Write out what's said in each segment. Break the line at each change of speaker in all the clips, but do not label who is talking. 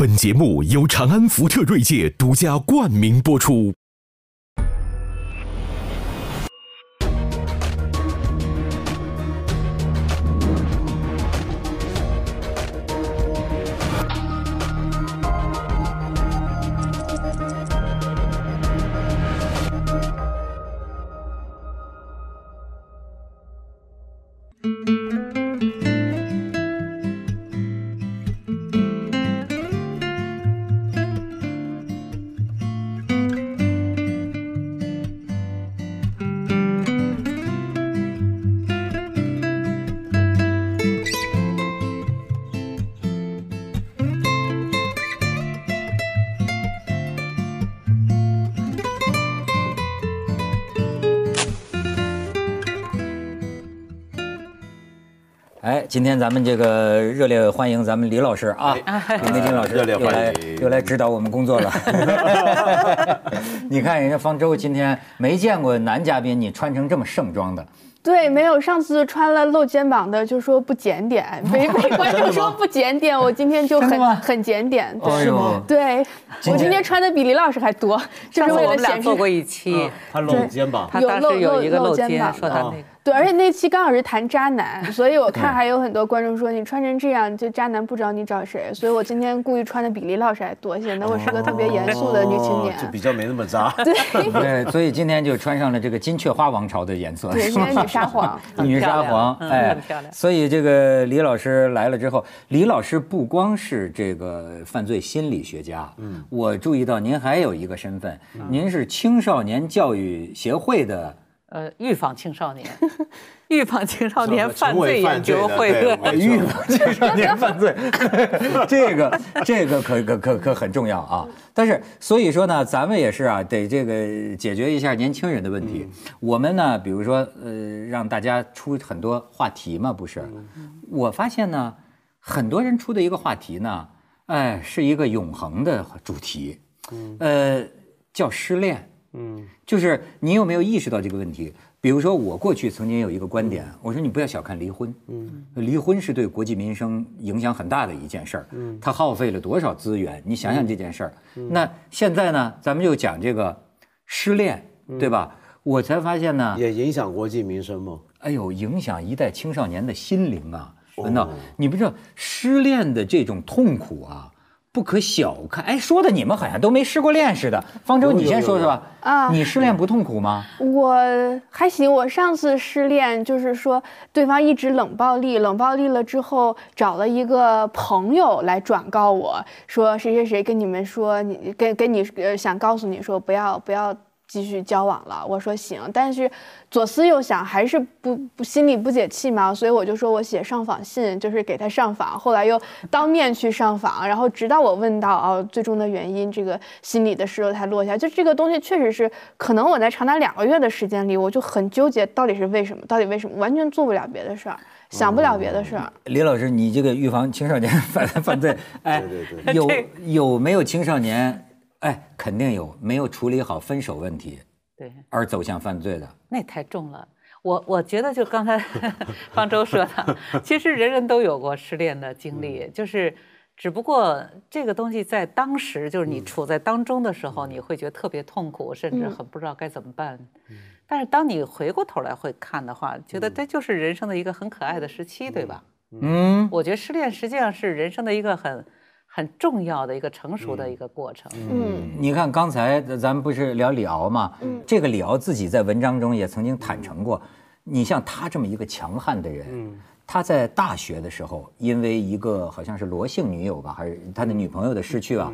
本节目由长安福特锐界独家冠名播出。
今天咱们这个热烈欢迎咱们李老师啊，李梅金老师
热烈欢
又来又来指导我们工作了。你看人家方舟今天没见过男嘉宾你穿成这么盛装的，
对，没有上次穿了露肩膀的就说不检点，没没观众说不检点，我今天就很很检点。对。
哎呦
对，
今
我今天穿的比李老师还多，就是为
上次我
了显示
们俩做过一期，
他露肩膀，
他当
有露
时有一个
露
露肩，
膀。
哦
说他那个。
对，而且那期刚好是谈渣男，所以我看还有很多观众说你穿成这样，就渣男不找你找谁？所以我今天故意穿的比李老师还多，显得我是个特别严肃的女青年
哦。就比较没那么渣。
对，所以今天就穿上了这个金雀花王朝的颜色，
对，今天女沙皇。
女沙皇，
漂亮，
所以这个李老师来了之后，李老师不光是这个犯罪心理学家，嗯，我注意到您还有一个身份，您是青少年教育协会的，
呃，预防青少年，预防青少年犯罪研究会
对
预防青少年犯罪，这个这个可可可可很重要啊。但是所以说呢，咱们也是啊，得这个解决一下年轻人的问题。我们呢，比如说呃，让大家出很多话题嘛，不是？我发现呢，很多人出的一个话题呢，哎，是一个永恒的主题，呃，叫失恋。
嗯，
就是你有没有意识到这个问题？比如说，我过去曾经有一个观点，我说你不要小看离婚，嗯，离婚是对国计民生影响很大的一件事儿，嗯，它耗费了多少资源？你想想这件事儿。那现在呢，咱们就讲这个失恋，对吧？我才发现呢，
也影响国计民生吗？
哎呦，影响一代青少年的心灵啊！文道，你不知道失恋的这种痛苦啊，不可小看。哎，说的你们好像都没失过恋似的。方舟，你先说说吧。
啊
你失恋不痛苦吗？
我还行，我上次失恋就是说对方一直冷暴力，冷暴力了之后找了一个朋友来转告我说谁谁谁跟你们说你跟跟你呃想告诉你说不要不要。继续交往了，我说行，但是左思右想，还是不不心里不解气嘛，所以我就说我写上访信，就是给他上访，后来又当面去上访，然后直到我问到哦最终的原因，这个心里的石头才落下。就这个东西确实是，可能我在长达两个月的时间里，我就很纠结，到底是为什么，到底为什么，完全做不了别的事儿，想不了别的事儿。
李老师，你这个预防青少年 犯犯罪，哎，
对对
有 有没有青少年？哎，肯定有，没有处理好分手问题
对，
而走向犯罪的。
那太重了。我我觉得就刚才 方舟说的，其实人人都有过失恋的经历，就是只不过这个东西在当时，就是你处在当中的时候，你会觉得特别痛苦，甚至很不知道该怎么办。但是当你回过头来会看的话，觉得这就是人生的一个很可爱的时期，对吧？
嗯，
我觉得失恋实际上是人生的一个很很重要的一个成熟的一个过程。
嗯
你看刚才咱们不是聊李敖吗？嗯，这个李敖自己在文章中也曾经坦诚过，你像他这么一个强悍的人，他在大学的时候，因为一个好像是罗姓女友吧，还是他的女朋友的失去啊，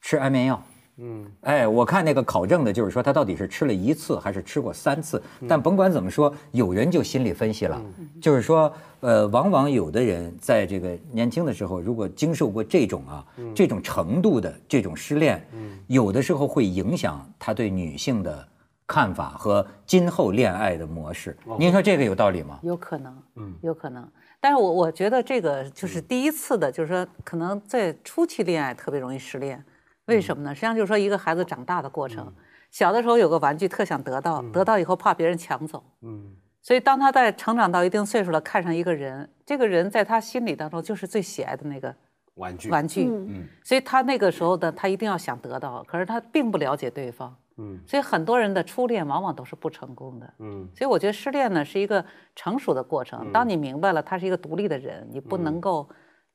吃安眠药。嗯，哎，我看那个考证的，就是说他到底是吃了一次还是吃过三次。但甭管怎么说，有人就心理分析了，就是说，呃，往往有的人在这个年轻的时候，如果经受过这种啊这种程度的这种失恋，有的时候会影响他对女性的看法和今后恋爱的模式。您说这个有道理吗？
有可能，嗯，有可能。但是我我觉得这个就是第一次的，就是说可能在初期恋爱特别容易失恋，为什么呢？实际上就是说一个孩子长大的过程，小的时候有个玩具特想得到，得到以后怕别人抢走，嗯，所以当他在成长到一定岁数了，看上一个人，这个人在他心里当中就是最喜爱的那个
玩具，
玩具，
嗯。
所以他那个时候的，他一定要想得到，可是他并不了解对方，
嗯。
所以很多人的初恋往往都是不成功的，
嗯。
所以我觉得失恋呢是一个成熟的过程。当你明白了他是一个独立的人，你不能够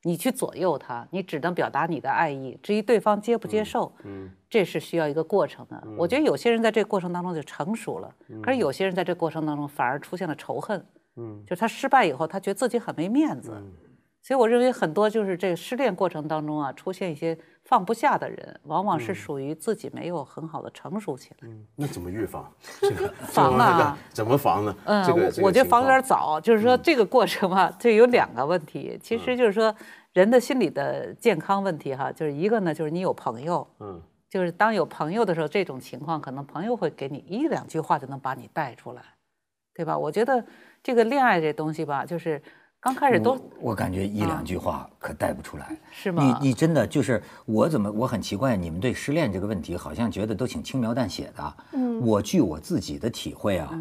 你去左右他，你只能表达你的爱意。至于对方接不接受，
嗯
这是需要一个过程的。我觉得有些人在这个过程当中就成熟了，可是有些人在这个过程当中反而出现了仇恨，
嗯
就是他失败以后，他觉得自己很没面子。所以我认为很多就是这个失恋过程当中啊，出现一些放不下的人，往往是属于自己没有很好的成熟起来。
那怎么预防？这个
防啊
怎么防呢？
嗯，
这个
我我觉得防有点
早。
就是说这个过程吧，这有两个问题，其实就是说人的心理的健康问题哈，就是一个呢，就是你有朋友，
嗯
就是当有朋友的时候，这种情况可能朋友会给你一两句话就能把你带出来，对吧？我觉得这个恋爱这东西吧，就是刚开始都
我我感觉一两句话可带不出来。
是吗？
你你真的就是我怎么我很奇怪，你们对失恋这个问题好像觉得都挺轻描淡写的。嗯，我据我自己的体会啊，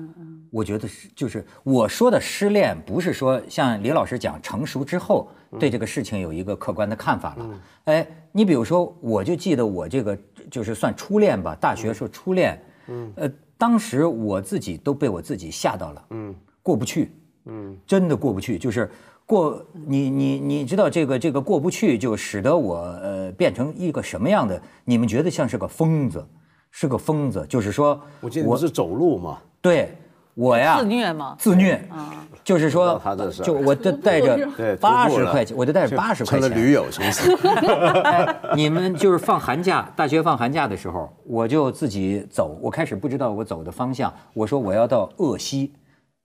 我觉得是就是我说的失恋，不是说像李老师讲成熟之后对这个事情有一个客观的看法了。哎，你比如说，我就记得我这个就是算初恋吧，大学时候初恋，嗯，呃，当时我自己都被我自己吓到了，
嗯
过不去。
嗯
真的过不去，就是过你你你知道这个这个过不去，就使得我呃变成一个什么样的？你们觉得像是个疯子，是个疯子，就是说
我记得你是走路嘛，
对我呀
自虐嘛？
自虐啊，就是说
他这事
就我就带着
对，
八十块钱，我就带着八十块钱
成了驴友，从此。
哎，你们就是放寒假，大学放寒假的时候，我就自己走。我开始不知道我走的方向，我说我要到鄂西，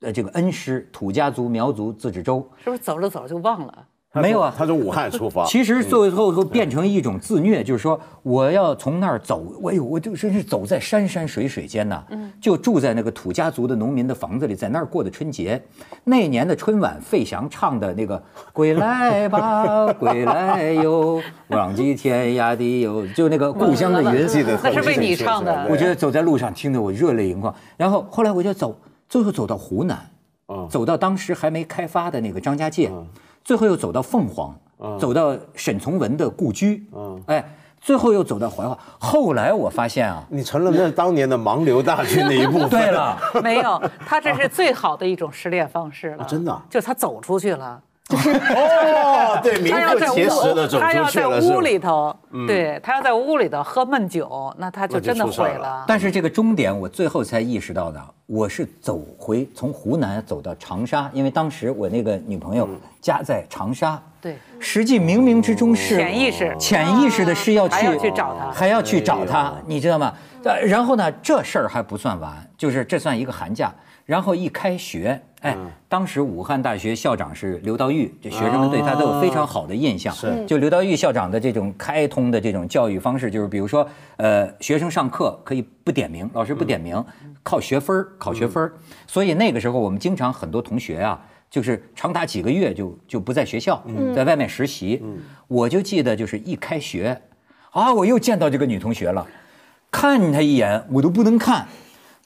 呃，这个恩施土家族苗族自治州。
是不是走着走着就忘了？
没有啊
他从武汉出发。
其实最后会变成一种自虐，就是说我要从那儿走，哎呦，我就真是走在山山水水间呐，就住在那个土家族的农民的房子里，在那儿过的春节。那年的春晚，费翔唱的那个“归来吧，归来哟，浪迹天涯的哟”，就那个故乡的云，
记得
那是为你唱的
我觉得走在路上听得我热泪盈眶。然后后来我就走，最后走到湖南，
嗯
走到当时还没开发的那个张家界，最后又走到凤凰，走到沈从文的故居，哎，最后又走到怀化。后来我发现啊，
你成了那当年的盲流大军的一部分。
对了，
没有，他这是最好的一种失恋方式了。
真的啊
就他走出去了，
哦，对，名
他要在
副其实的
屋，
走
他要在
出去了，是吧？
屋里头，对他要在屋里头喝闷酒，那他就真的毁了。
但是这个终点我最后才意识到的，我是走回从湖南走到长沙，因为当时我那个女朋友家在长沙。
对，
实际冥冥之中是
潜意识
潜意识的是要去
还要去找他
还要去找
哎
他
呦，
你知道吗？呃然后呢，这事儿还不算完，就是这算一个寒假。然后一开学，哎，当时武汉大学校长是刘道玉，这学生们对他都有非常好的印象。
是。
就刘道玉校长的这种开通的这种教育方式，就是比如说，呃，学生上课可以不点名，老师不点名，靠学分儿考学分儿。所以那个时候我们经常很多同学啊，就是长达几个月就就不在学校，在外面实习。我就记得就是一开学，啊，我又见到这个女同学了，看她一眼我都不能看，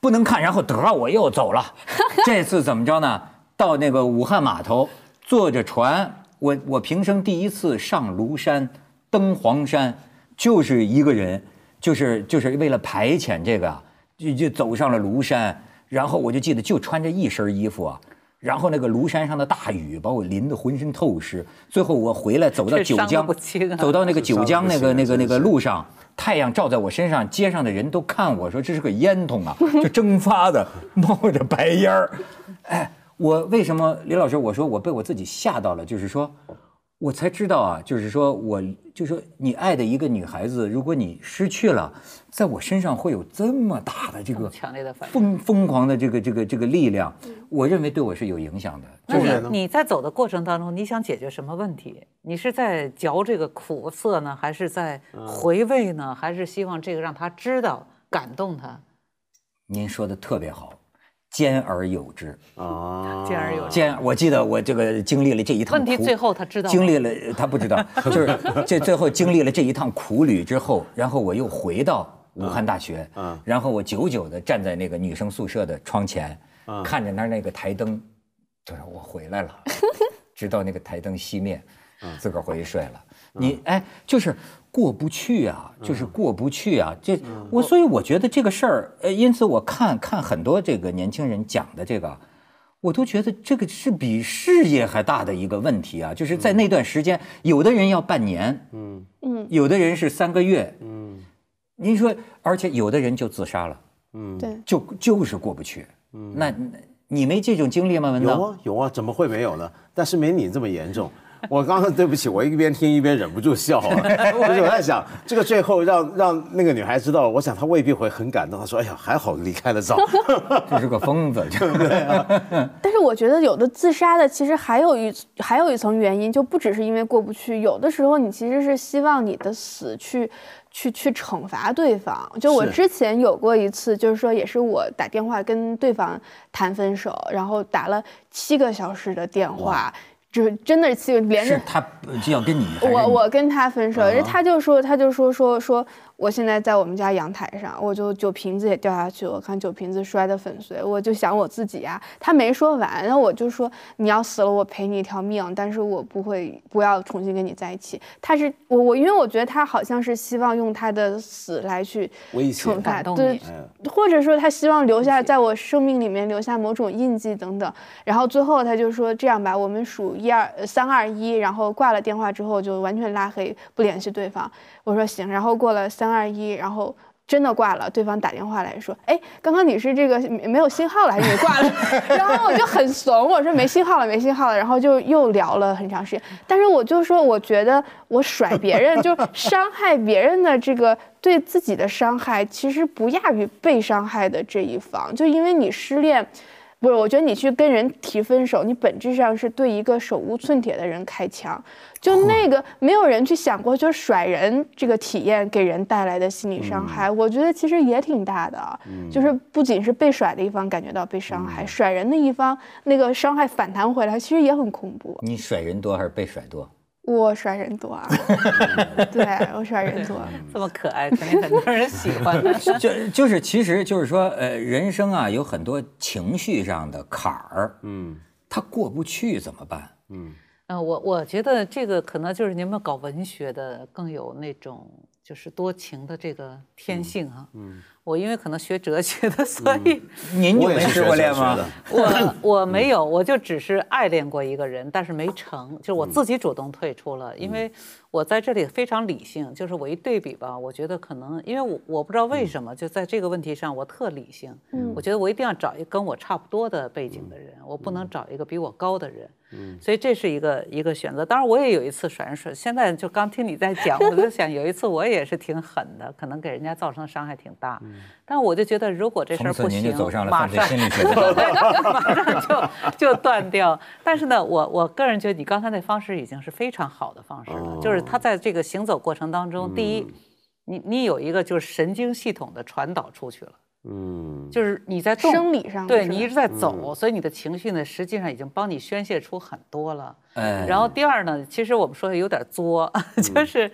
不能看，然后得我又走了。这次怎么着呢？到那个武汉码头，坐着船，我我平生第一次上庐山，登黄山，就是一个人，就是就是为了排遣这个啊，就就走上了庐山，然后我就记得就穿着一身衣服啊。然后那个庐山上的大雨把我淋得浑身透湿，最后我回来走到九江
啊，
走到那个九江那个那个那个路上，太阳照在我身上，街上的人都看我说这是个烟囱啊，就蒸发的，冒着白烟儿。哎，我为什么李老师？我说我被我自己吓到了，就是说，我才知道啊，就是说我就说你爱的一个女孩子，如果你失去了，在我身上会有这么大的这个
强烈的反。
疯疯狂的这个这个这个力量，我认为对我是有影响的。
那
就是
你你在走的过程当中，你想解决什么问题？你是在嚼这个苦涩呢，还是在回味呢？还是希望这个让他知道，感动他？
您说的特别好，兼而有之。
啊，
兼而有之。
兼我记得我这个经历了这一趟
问题最后他知道吗
经历了他不知道，就是这最后经历了这一趟苦旅之后，然后我又回到武汉大学，
嗯
然后我久久地站在那个女生宿舍的窗前，看着那儿那个台灯，就是我回来了，直到那个台灯熄灭。自个儿回去睡了。你哎，就是过不去啊，就是过不去啊。这我所以我觉得这个事儿，呃，因此我看看很多这个年轻人讲的这个，我都觉得这个是比事业还大的一个问题啊。就是在那段时间，有的人要半年，嗯嗯，有的人是三个月，嗯，您说，而且有的人就自杀了，
嗯，对，
就就是过不去。嗯，那那你没这种经历吗？文道
有啊有啊，怎么会没有呢？但是没你这么严重。我刚刚对不起，我一边听一边忍不住笑啊，就是我在想，这个最后让让那个女孩知道了，我想她未必会很感动。她说：“哎呀，还好离开了早。
这是个疯子，对不对？
但是我觉得有的自杀的其实还有一还有一层原因，就不只是因为过不去，有的时候你其实是希望你的死去。去去惩罚对方，就我之前有过一次，就是说也是我打电话跟对方谈分手，然后打了七个小时的电话，就是真的气连着
是他就要跟你
我我跟他分手，他就说他就说说说我现在在我们家阳台上，我就酒瓶子也掉下去，我看酒瓶子摔得粉碎，我就想我自己呀、他没说完，然后我就说你要死了，我赔你一条命，但是我不会不要重新跟你在一起。他是我我因为我觉得他好像是希望用他的死来去惩罚，对，或者说他希望留下在我生命里面留下某种印记等等。然后最后他就说这样吧，我们数一二呃三二一，然后挂了电话之后就完全拉黑，不联系对方。我说行，然后过了三二一，然后。真的挂了，对方打电话来说：“哎，刚刚你是这个没没有信号了，还是你挂了？” 然后我就很怂，我说没信号了，没信号了。然后就又聊了很长时间。但是我就说，我觉得我甩别人，就伤害别人的这个对自己的伤害，其实不亚于被伤害的这一方。就因为你失恋，不是，我觉得你去跟人提分手，你本质上是对一个手无寸铁的人开枪。就那个没有人去想过，就是甩人这个体验给人带来的心理伤害，我觉得其实也挺大的。就是不仅是被甩的一方感觉到被伤害，甩人的一方那个伤害反弹回来，其实也很恐怖。
你甩人多还是被甩多？
我甩人多啊，对我甩人多。
这么可爱，肯定很多人喜欢的。
就就是，其实就是说，呃，人生啊有很多情绪上的坎儿，嗯，他过不去怎么办？
嗯，我我觉得这个可能就是你们搞文学的更有那种就是多情的这个天性哈。嗯，我因为可能学哲学的，所以
您就没失过恋吗？
我 我没有，我就只是爱恋过一个人，但是没成，就是我自己主动退出了，因为我在这里非常理性，就是我一对比吧，我觉得可能因为我我不知道为什么，就在这个问题上我特理性，我觉得我一定要找一个跟我差不多的背景的人，我不能找一个比我高的人，所以这是一个一个选择。当然我也有一次甩人甩，现在就刚听你在讲，我就想有一次我也是挺狠的，可能给人家造成伤害挺大，嗯但我就觉得如果这事儿不行，
走上了
马上
心理学
就就断掉。但是呢，我我个人觉得你刚才那方式已经是非常好的方式了，就是他在这个行走过程当中，第一，你你有一个就是神经系统的传导出去了。
嗯，
就是你在动
生理上
对你一直在走，所以你的情绪呢，实际上已经帮你宣泄出很多了。
哎
然后第二呢，其实我们说的有点作，就是，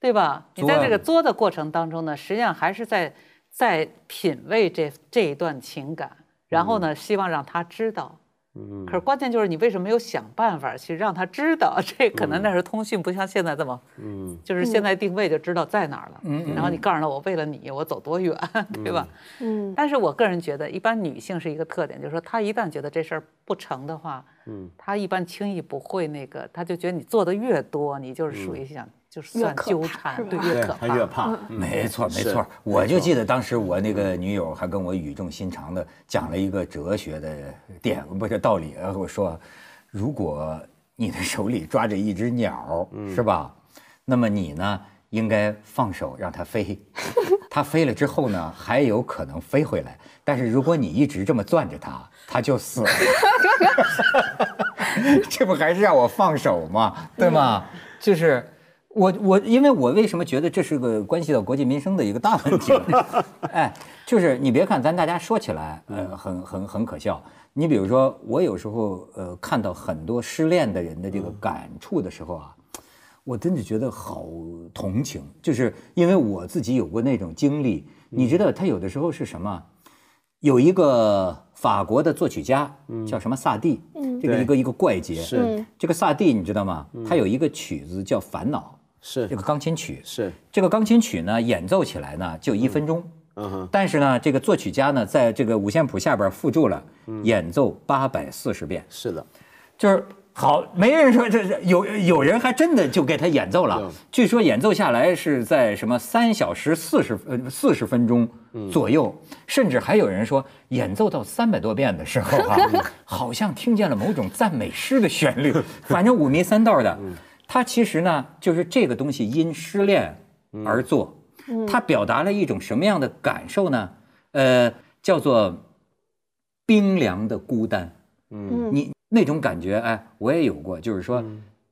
对吧？你在这个作的过程当中呢，实际上还是在在品味这这一段情感，然后呢，希望让他知道。嗯，可是关键就是你为什么没有想办法去让他知道？这可能那时候通讯不像现在这么，嗯，就是现在定位就知道在哪儿了，嗯，然后你告诉他我为了你我走多远，对吧？
嗯，
但是我个人觉得，一般女性是一个特点，就是说她一旦觉得这事儿不成的话，嗯，她一般轻易不会那个，她就觉得你做的越多，你就是属于想就是算
越可怕
纠缠，对，越可怕，
他越怕，嗯
没错，没错，我就记得当时我那个女友还跟我语重心长的讲了一个哲学的点，不是道理。我说，如果你的手里抓着一只鸟，是吧？那么你呢，应该放手让它飞，它飞了之后呢，还有可能飞回来。但是如果你一直这么攥着它，它就死了。这不还是让我放手吗？对吗？就是我我，因为我为什么觉得这是个关系到国计民生的一个大问题呢？哎，就是你别看咱大家说起来，呃，很很很可笑。你比如说，我有时候呃看到很多失恋的人的这个感触的时候啊，我真的觉得好同情，就是因为我自己有过那种经历。你知道，他有的时候是什么？有一个法国的作曲家，叫什么萨蒂，这个一个一个怪杰。
是
嗯
这个萨蒂你知道吗？他有一个曲子叫《烦恼》，
是。
这个钢琴曲。
是，
这个钢琴曲呢，演奏起来呢就一分钟，
嗯。哼，
但是呢，这个作曲家呢，在这个五线谱下边附注了演奏八百四十遍，
是的，
就是好，没人说这是有有人还真的就给他演奏了。据说演奏下来是在什么三小时四十呃四十分钟左右，甚至还有人说演奏到三百多遍的时候啊，好像听见了某种赞美诗的旋律，反正五迷三道的。他其实呢，就是这个东西因失恋而作，它表达了一种什么样的感受呢？呃，叫做冰凉的孤单。
嗯。
你那种感觉，哎，我也有过，就是说，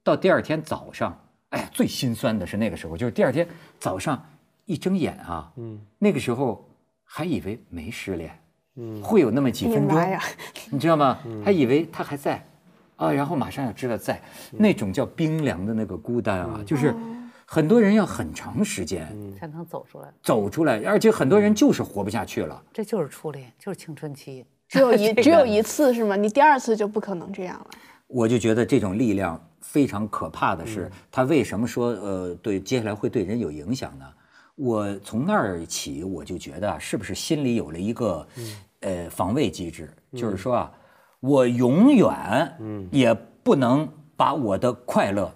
到第二天早上，哎，最心酸的是那个时候，就是第二天早上一睁眼啊，嗯，那个时候还以为没失恋，嗯，会有那么几分钟。
哎呀，
你知道吗？还以为他还在，啊，然后马上要知道在，那种叫冰凉的那个孤单啊，就是很多人要很长时间
才能走出来。
走出来，而且很多人就是活不下去了。
这就是初恋，就是青春期。
只有一 只有一次是吗？你第二次就不可能这样了。
我就觉得这种力量非常可怕的是，他为什么说呃对接下来会对人有影响呢？我从那儿起我就觉得啊，是不是心里有了一个呃防卫机制，就是说啊，我永远也不能把我的快乐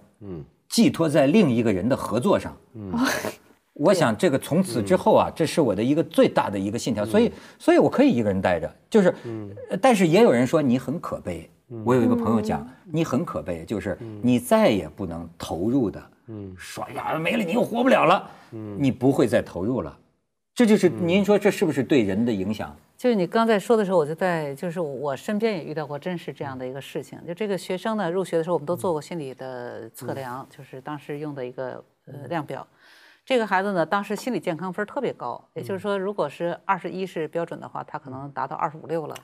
寄托在另一个人的合作上。我想这个从此之后啊，这是我的一个最大的一个信条，所以，所以我可以一个人待着，就是，呃但是也有人说你很可悲。我有一个朋友讲，你很可悲，就是你再也不能投入的，说呀没了你又活不了了，你不会再投入了，这就是您说这是不是对人的影响？
就是你刚才说的时候，我就在就是我身边也遇到过真是这样的一个事情。就这个学生呢，入学的时候我们都做过心理的测量，就是当时用的一个呃量表。这个孩子呢，当时心理健康分儿特别高，也就是说，如果是二十一是标准的话，他可能达到二十五六了。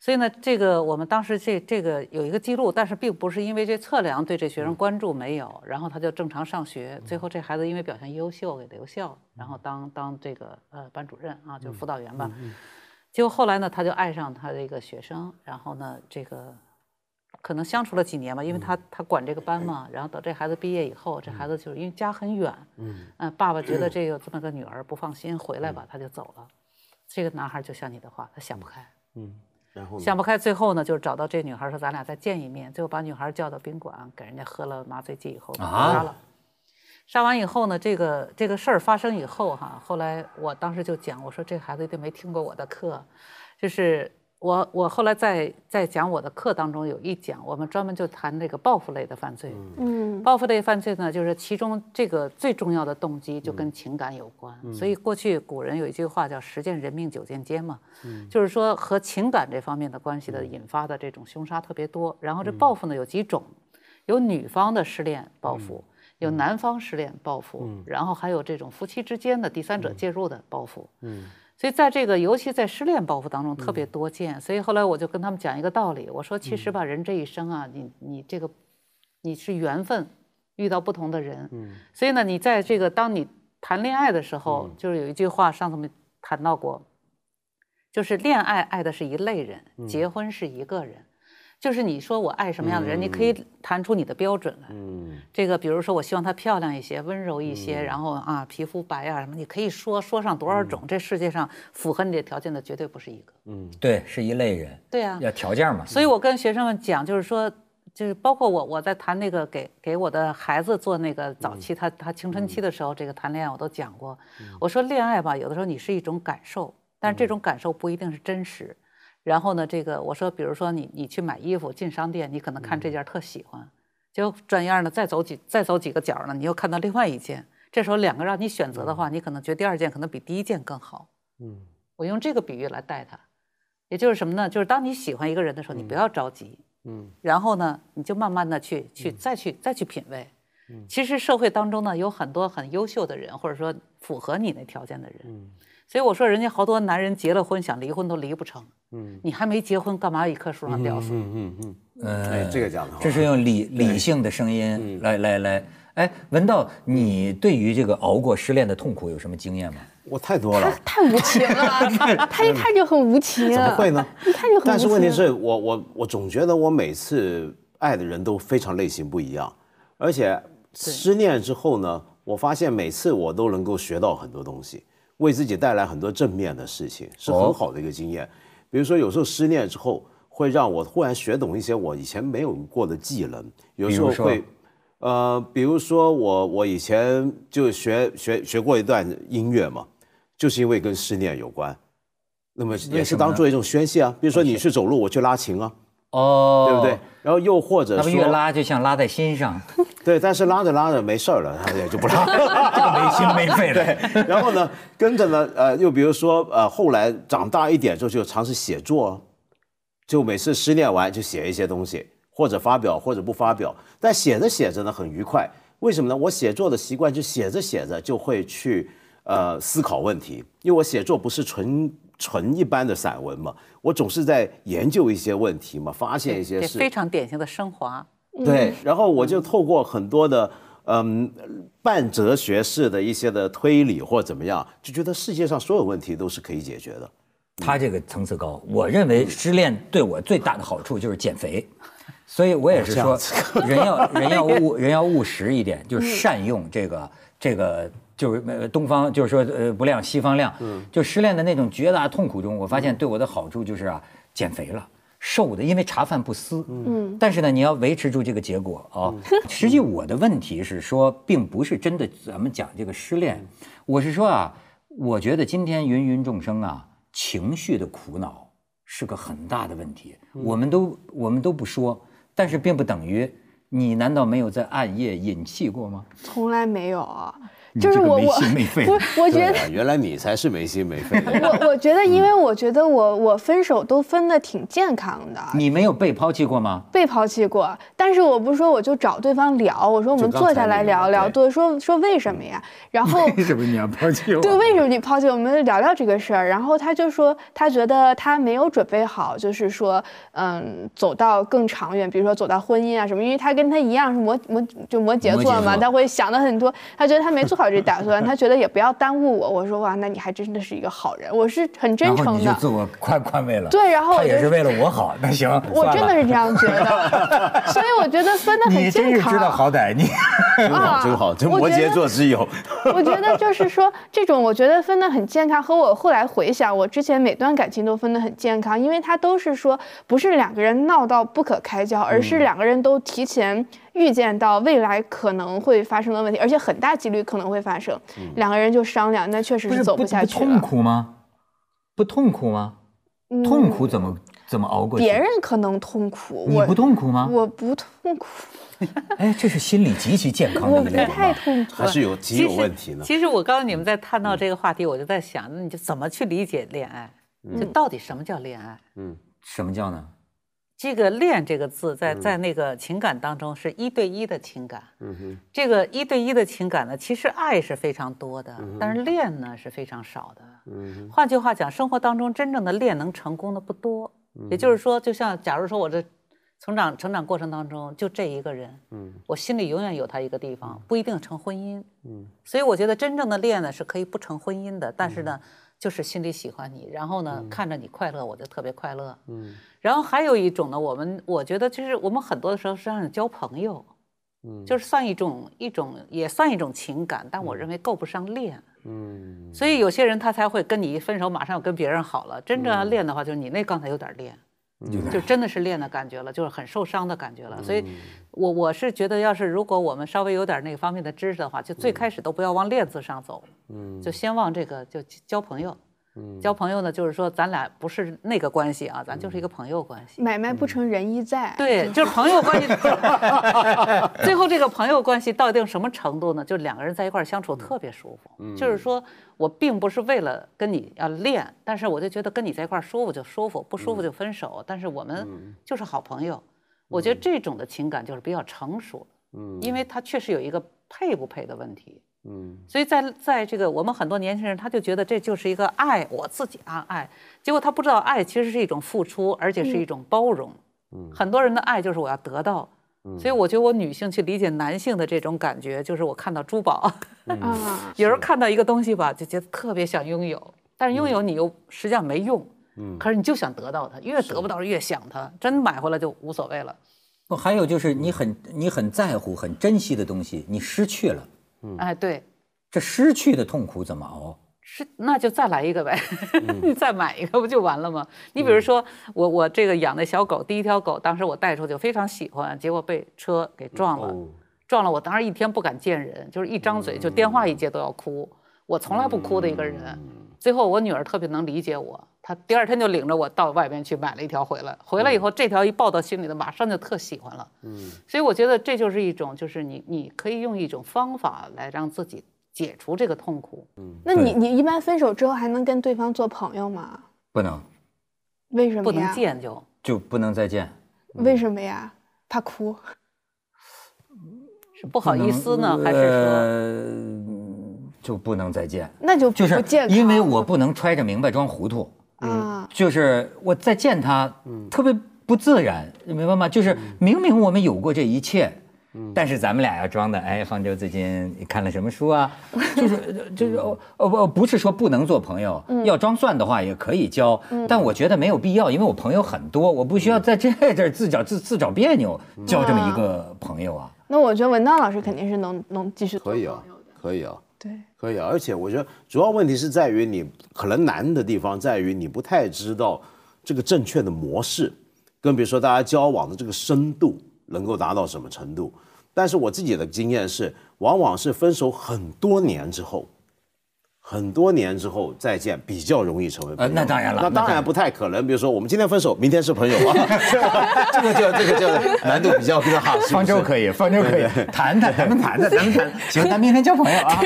所以呢，这个我们当时这这个有一个记录，但是并不是因为这测量对这学生关注没有，然后他就正常上学。最后这孩子因为表现优秀给留校，然后当当这个呃班主任啊，就是辅导员吧。结果后来呢，他就爱上他的一个学生，然后呢，这个可能相处了几年吧，因为他他管这个班嘛。然后等这孩子毕业以后，这孩子就是因为家很远，嗯，爸爸觉得这有这么个女儿不放心，回来吧，他就走了。这个男孩就像你的话，他想不开。
嗯然后？
想不开，最后呢，就是找到这女孩说咱俩再见一面，最后把女孩叫到宾馆，给人家喝了麻醉剂以后
回
家了。杀完以后呢，这个这个事儿发生以后哈，后来我当时就讲，我说这孩子一定没听过我的课，就是我我后来在在讲我的课当中有一讲，我们专门就谈这个报复类的犯罪。
嗯。
报复类犯罪呢，就是其中这个最重要的动机就跟情感有关。所以过去古人有一句话叫“十见人命，九见奸”嘛，就是说和情感这方面的关系的引发的这种凶杀特别多。然后这报复呢有几种，有女方的失恋报复，有男方失恋报复，然后还有这种夫妻之间的第三者介入的报复。嗯所以在这个，尤其在失恋报复当中特别多见。所以后来我就跟他们讲一个道理，我说其实吧，人这一生啊，你你这个你是缘分，遇到不同的人。嗯所以呢，你在这个当你谈恋爱的时候，就是有一句话，上次我们谈到过，就是恋爱爱的是一类人，结婚是一个人。就是你说我爱什么样的人，你可以谈出你的标准来。
嗯
这个比如说，我希望她漂亮一些，温柔一些，然后啊，皮肤白啊什么，你可以说说上多少种。这世界上符合你的条件的绝对不是一个。
嗯对，是一类人，
对啊，
要条件嘛。
所以我跟学生们讲，就是说，就是包括我我在谈那个给给我的孩子做那个早期他他青春期的时候，这个谈恋爱我都讲过。我说恋爱吧，有的时候你是一种感受，但是这种感受不一定是真实。然后呢，这个我说，比如说你你去买衣服进商店，你可能看这件特喜欢，结果转眼呢再走几再走几个角呢，你又看到另外一件。这时候两个让你选择的话，你可能觉得第二件可能比第一件更好。
嗯
我用这个比喻来带他，也就是什么呢？就是当你喜欢一个人的时候，你不要着急，
嗯
然后呢，你就慢慢的去去再去再去品味。其实社会当中呢，有很多很优秀的人，或者说符合你那条件的人。
嗯
所以我说，人家好多男人结了婚想离婚都离不成。
嗯
你还没结婚，干嘛一棵树上吊死？
嗯嗯嗯，
呃
哎，这个讲的好，
这是用理理性的声音来来来哎，文道，你对于这个熬过失恋的痛苦有什么经验吗？
我太多了。
太无情了，他一看就很无情。
怎么会呢？
一看就很无情。
但是问题是我我我总觉得我每次爱的人都非常类型不一样，而且失恋之后呢，我发现每次我都能够学到很多东西，为自己带来很多正面的事情，是很好的一个经验。比如说有时候失恋之后，会让我忽然学懂一些我以前没有过的技能，有时候会。呃，比如说我我以前就学学学过一段音乐嘛，就是因为跟失恋有关，那么也是当做一种宣泄啊。比如说你去走路，我去拉琴啊，
哦，
对不对？？然后又或者
那不越，拉就像拉在心上，
对，但是拉着拉着没事儿了，他也就不拉。
这个没心没肺的。
然后呢，跟着呢，呃，又比如说，呃，后来长大一点之后就尝试写作啊，就每次失恋完就写一些东西，或者发表，或者不发表。但写着写着呢，很愉快。为什么呢？我写作的习惯就写着写着就会去呃思考问题，因为我写作不是纯纯一般的散文嘛，我总是在研究一些问题嘛，发现一些事。
非常典型的升华。
对，然后我就透过很多的嗯半哲学式的一些的推理或怎么样，就觉得世界上所有问题都是可以解决的。
他这个层次高，我认为失恋对我最大的好处就是减肥，所以我也是说 人要人要务人要务实一点，就是善用这个这个。就是呃，东方就是说呃不亮西方亮，就失恋的那种绝大痛苦中，我发现对我的好处就是啊减肥了，瘦的，因为茶饭不思，嗯，但是呢，你要维持住这个结果啊。实际我的问题是说，并不是真的咱们讲这个失恋，我是说啊，我觉得今天芸芸众生啊，情绪的苦恼是个很大的问题，我们都我们都不说，但是并不等于你难道没有在暗夜饮泣过吗？
从来没有就是我我
心没肺
不，我觉得
啊原来你才是没心没肺。
我我觉得，因为我觉得我我分手都分的挺健康的，
你没有被抛弃过吗？
被抛弃过，但是我不是说我就找对方聊，我说我们坐下来聊聊，
对
对，说说为什么呀？然后
为什么你要抛弃我？
对，为什么你抛弃我？我们聊聊这个事儿。然后他就说，他觉得他没有准备好，就是说，嗯，走到更长远，比如说走到婚姻啊什么。因为他跟他一样是摩摩就摩羯座嘛，他会想的很多。他觉得他没做好这打算，他觉得也不要耽误我。我说哇，那你还真的是一个好人，我是很真
然后
诚的。
你就自我宽宽慰了。
对然后就
他也是为了我好，那行，
我真的是这样觉得，所以我觉得分的很
你真
健康。
是知道好歹，你
真好，真好，这摩羯座之友。
我觉得就是说，这种我觉得分的很健康。和我后来回想，我之前每段感情都分的很健康，因为他都是说不是两个人闹到不可开交，而是两个人都提前预见到未来可能会发生的问题，而且很大几率可能会发生，两个人就商量，那确实是走
不
下去
痛。苦吗？不痛苦吗？痛苦怎么怎么熬过去？
别人可能痛苦，
你
我
不痛苦吗？
我不痛苦，
哎，这是心理极其健康的
我不
一类
太痛苦。
还是有极有问题呢。
其实我刚刚你们在探讨这个话题，我就在想，那你就怎么去理解恋爱？就到底什么叫恋爱？
嗯什么叫呢？
这个“恋”这个字，在在那个情感当中是一对一的情感。这个一对一的情感呢，其实爱是非常多的，但是恋呢是非常少的。换句话讲，生活当中真正的恋能成功的不多。也就是说，就像假如说我这成长成长过程当中就这一个人，我心里永远有他一个地方，不一定成婚姻。所以我觉得真正的恋呢是可以不成婚姻的，但是呢，就是心里喜欢你，然后呢看着你快乐，我就特别快乐。嗯，然后还有一种呢，我们我觉得就是我们很多的时候是让你交朋友，嗯，就是算一种一种也算一种情感，但我认为够不上恋。嗯，所以有些人他才会跟你一分手马上要跟别人好了，真正要恋的话，就是你那刚才有点恋。就真的是恋的感觉了，就是很受伤的感觉了。所以，我我是觉得，要是如果我们稍微有点那个方面的知识的话，就最开始都不要往恋字上走，嗯，就先往这个就交朋友。交朋友呢，就是说咱俩不是那个关系啊，咱就是一个朋友关系。
买卖不成仁义在。
对，就是朋友关系。最后这个朋友关系到一定什么程度呢？就两个人在一块儿相处特别舒服。就是说我并不是为了跟你要练，但是我就觉得跟你在一块儿舒服就舒服，不舒服就分手。但是我们就是好朋友。我觉得这种的情感就是比较成熟。嗯，因为他确实有一个配不配的问题。嗯，所以在在这个我们很多年轻人，他就觉得这就是一个爱我自己啊爱，结果他不知道爱其实是一种付出，而且是一种包容。嗯，很多人的爱就是我要得到，所以我觉得我女性去理解男性的这种感觉，就是我看到珠宝，
啊，
有时候看到一个东西吧，就觉得特别想拥有，但是拥有你又实际上没用，嗯。可是你就想得到它，越得不到越想它，真买回来就无所谓了。
不，还有就是你很你很在乎、很珍惜的东西，你失去了，
哎，对，
这失去的痛苦怎么熬？
是，那就再来一个呗，你再买一个不就完了吗？你比如说我我这个养的小狗，第一条狗，当时我带出去非常喜欢，结果被车给撞了，撞了我当时一天不敢见人，就是一张嘴就电话一接都要哭，我从来不哭的一个人。最后我女儿特别能理解我，她第二天就领着我到外边去买了一条回来，回来以后这条一抱到心里头，马上就特喜欢了。嗯，所以我觉得这就是一种，就是你你可以用一种方法来让自己解除这个痛苦。
嗯那你你一般分手之后还能跟对方做朋友吗？
不能，
为什么
不能？见就
就不能再见。
为什么呀？怕哭？
是不好意思呢，还是说？
呃就不能再见？
那就
就是
不健康。
因为我不能揣着明白装糊涂，
啊，
就是我再见他，特别不自然，你明白吗？就是明明我们有过这一切。但是咱们俩要装的，哎，方舟最近你看了什么书啊？就是就是哦哦不不是说不能做朋友，要装蒜的话也可以交，但我觉得没有必要，因为我朋友很多，我不需要在这这儿自找自自找别扭交这么一个朋友啊。
那我觉得文道老师肯定是能能继续
可以啊可以啊。
对，
可以，而且我觉得主要问题是在于你可能难的地方在于你不太知道这个正确的模式，跟比如说大家交往的这个深度能够达到什么程度。但是我自己的经验是，往往是分手很多年之后，很多年之后再见比较容易成为朋友。
呃那当然了那当然
不太可能。比如说我们今天分手，明天是朋友啊，这个就这个就难度比较大。
方舟可以，方舟可以谈谈，咱们谈谈，咱们谈。行，咱明天交朋友啊。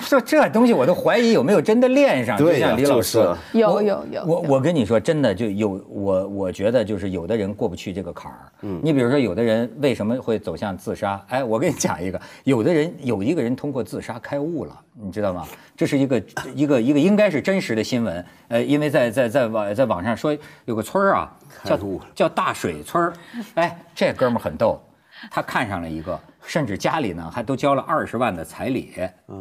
说这东西我都怀疑有没有真的恋上，就像李老师
就是。
有
我
有有
我我跟你说，真的就有我，我觉得就是有的人过不去这个坎儿。嗯，你比如说，有的人为什么会走向自杀？哎，我跟你讲一个，有的人有一个人通过自杀开悟了，你知道吗？这是一个一个一个应该是真实的新闻。呃，因为在在在网在网上说有个村儿啊，叫叫大水村儿。哎，这哥们儿很逗，他看上了一个，甚至家里呢还都交了二十万的彩礼，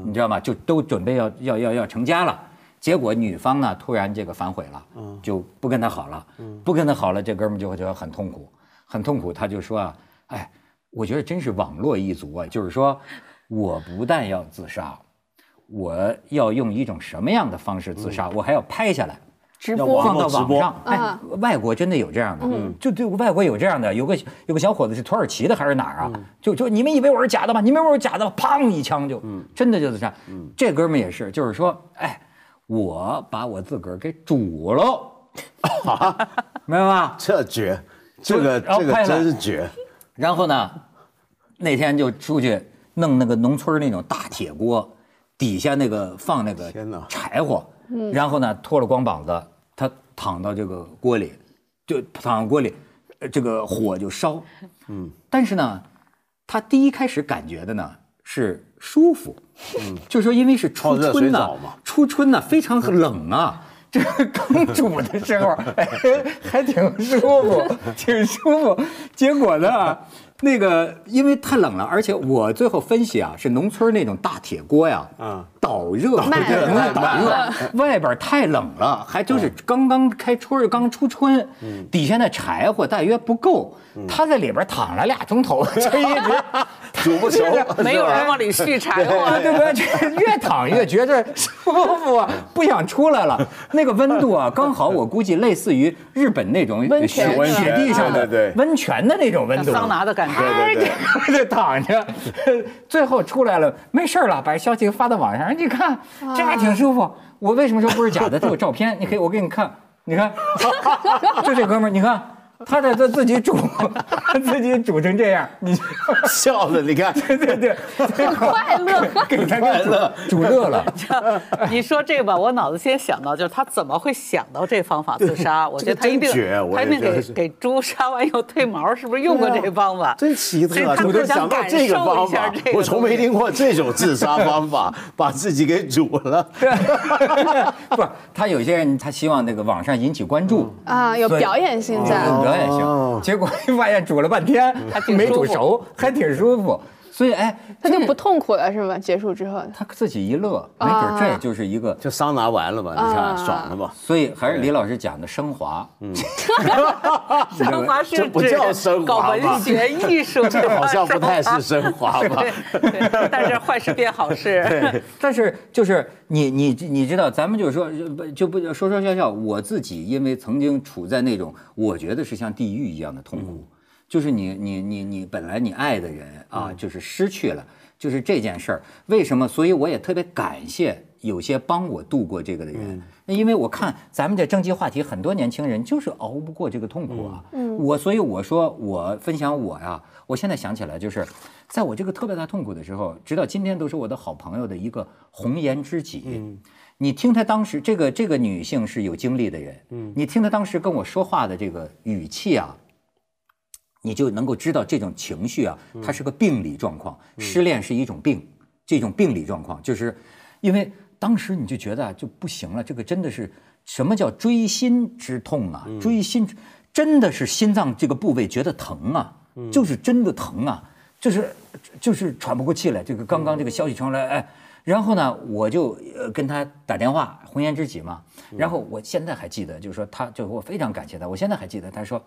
你知道吗？就都准备要要要要成家了。结果女方呢突然这个反悔了，就不跟他好了，不跟他好了，这哥们儿就会觉得很痛苦，很痛苦。他就说啊，哎，我觉得真是网络一族啊，就是说，我不但要自杀，我要用一种什么样的方式自杀，我还要拍下来。
直播
放到
网
上，哎
啊，
外国真的有这样的，就对外国有这样的，有个有个小伙子是土耳其的还是哪儿啊？就就你们以为我是假的吗？你们以为我是假的吗？砰一枪就，真的就自杀。这哥们儿也是，就是说，哎，我把我自个儿给煮了，明白吗？
这绝，这个这个真是绝。
然后呢，那天就出去弄那个农村那种大铁锅，底下那个放那个柴火，然后呢脱了光膀子，他躺到这个锅里，就躺到锅里，呃这个火就烧，嗯，但是呢，他第一开始感觉的呢是舒服，嗯，就是说因为是初春呐，初春呢非常冷啊。这个刚煮的时候，哎，还挺舒服，挺舒服。结果呢，那个因为太冷了，而且我最后分析啊，是农村那种大铁锅呀，
嗯
导热，
慢
对容易
慢
导热。外边太冷了，还就是刚刚开春，刚初春，底下那柴火大约不够，他在里边躺了俩钟头，就一直
煮不熟，
没有人往里续柴火。
对不对？这越躺越觉着舒服啊，不想出来了。那个温度啊，刚好我估计类似于日本那种
温泉
雪雪地上的
对
温泉的那种温度，
桑拿的感觉
哎
对对
就躺着，最后出来了，没事了，把消息发到网上，你看这还挺舒服。我为什么说不是假的？这有照片，你可以，我给你看，你看，就这哥们儿，你看。他在这自己煮，自己煮成这样，你
笑的，你看，
对 对对，
快乐。
给他给煮煮乐了。
你说这个吧，我脑子先想到就是他怎么会想到这方法自杀？我觉得他一定他一定给给猪杀完以后退毛，是不是用过这方法？
真奇特啊！
所以他
怎么会
想
想到这个方法
感受一下这？个
我从没听过这种自杀方法，把自己给煮了。
不是，他有些人他希望那个网上引起关注
啊有表演性在
有表表演性，
哦。
结果发现煮了半天没
还没
煮熟，还挺舒服。所以哎，
他就不痛苦了是吗？结束之后，
他自己一乐，没准这也
啊
就是一个。
就桑拿完了吧，你看
啊
爽了吧。
所以还是李老师讲的升华，
升华是
这不叫升
搞
华搞
文学艺术，
这好像不太是升华吧？
对，但是坏事变好事。
但是就是你你你知道，咱们就是说不就不说说笑笑，我自己因为曾经处在那种我觉得是像地狱一样的痛苦，就是你你你你本来你爱的人啊，就是失去了，就是这件事儿，为什么？所以我也特别感谢有些帮我度过这个的人，那因为我看咱们这征集话题，很多年轻人就是熬不过这个痛苦啊。我所以我说我分享我呀，我现在想起来就是，在我这个特别大痛苦的时候，直到今天都是我的好朋友的一个红颜知己。嗯你听她当时这个这个女性是有经历的人，嗯你听她当时跟我说话的这个语气啊，你就能够知道这种情绪啊，它是个病理状况，失恋是一种病，这种病理状况，就是因为当时你就觉得啊就不行了，这个真的是什么叫锥心之痛啊？锥心真的是心脏这个部位觉得疼啊，就是真的疼啊，就是就是喘不过气来。这个刚刚这个消息传来，哎。然后呢，我就呃跟他打电话，红颜知己嘛。然后我现在还记得，就是说他，就我非常感谢他。我现在还记得，他说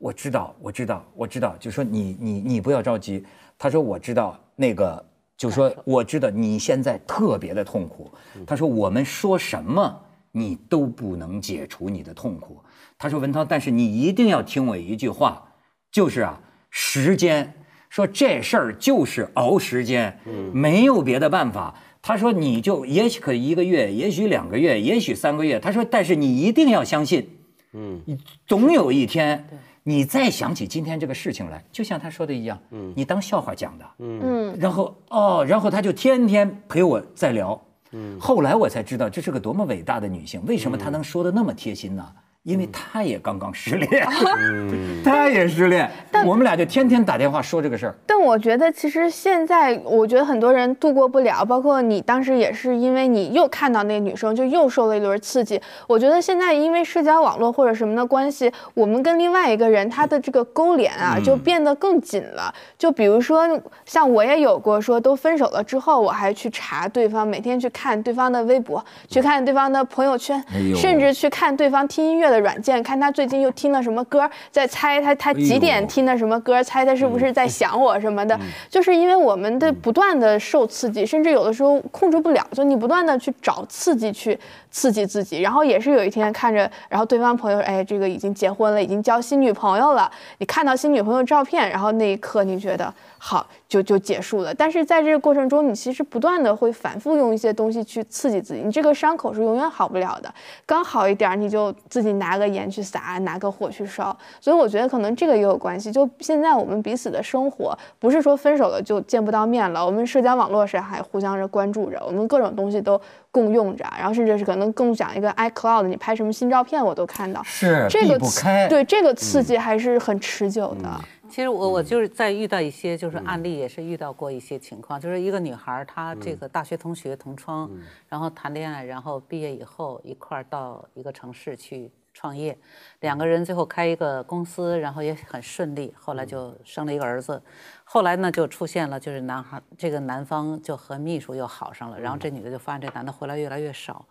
我知道，我知道，我知道，就说你你你不要着急。他说我知道那个，就说我知道你现在特别的痛苦。他说我们说什么你都不能解除你的痛苦。他说文涛，但是你一定要听我一句话，就是啊，时间。说这事儿就是熬时间，没有别的办法。他说你就也许可一个月，也许两个月，也许三个月。他说，但是你一定要相信，嗯，总有一天，你再想起今天这个事情来，就像他说的一样，嗯，你当笑话讲的，
嗯，
然后哦，然后他就天天陪我在聊，嗯，后来我才知道这是个多么伟大的女性，为什么她能说的那么贴心呢？因为他也刚刚失恋，他也失恋，但我们俩就天天打电话说这个事儿。
但我觉得其实现在，我觉得很多人度过不了，包括你当时也是因为你又看到那个女生，就又受了一轮刺激。我觉得现在因为社交网络或者什么的关系，我们跟另外一个人他的这个勾连啊，就变得更紧了。就比如说，像我也有过说，都分手了之后，我还去查对方，每天去看对方的微博，去看对方的朋友圈，
哎
甚至去看对方听音乐的软件，看他最近又听了什么歌，在猜他他几
哎
点听的什么歌，猜他是不是在想我什么的。就是因为我们的不断的受刺激，甚至有的时候控制不了，就你不断的去找刺激去刺激自己，然后也是有一天看着，然后对方朋友哎这个已经结婚了，已经交新女朋友了，你看到新女朋友照片，然后那一刻你觉得好就就结束了，但是在这个过程中，你其实不断的会反复用一些东西去刺激自己，你这个伤口是永远好不了的，刚好一点儿你就自己拿个盐去撒，拿个火去烧，所以我觉得可能这个也有关系。就现在我们彼此的生活，不是说分手了就见不到面了，我们社交网络上还互相着关注着，我们各种东西都共用着，然后甚至是可能共享一个 iCloud，你拍什么新照片我都看到，
是
这个
开。
对这个刺激还是很持久的。
其实我我就是在遇到一些就是案例，也是遇到过一些情况，就是一个女孩，她这个大学同学同窗，然后谈恋爱，然后毕业以后一块儿到一个城市去创业，两个人最后开一个公司，然后也很顺利，后来就生了一个儿子，后来呢就出现了就是男孩这个男方就和秘书又好上了，然后这女的就发现这男的回来越来越少，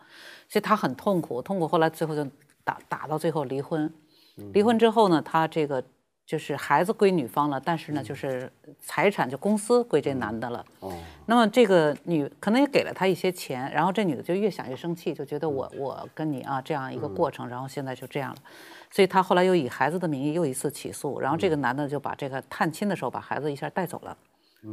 所以她很痛苦，痛苦后来最后就打打到最后离婚，离婚之后呢，她这个。就是孩子归女方了，但是呢，就是财产就公司归这男的了。哦，那么这个女可能也给了他一些钱，然后这女的就越想越生气，就觉得我我跟你啊这样一个过程，然后现在就这样了，所以她后来又以孩子的名义又一次起诉，然后这个男的就把这个探亲的时候把孩子一下带走了，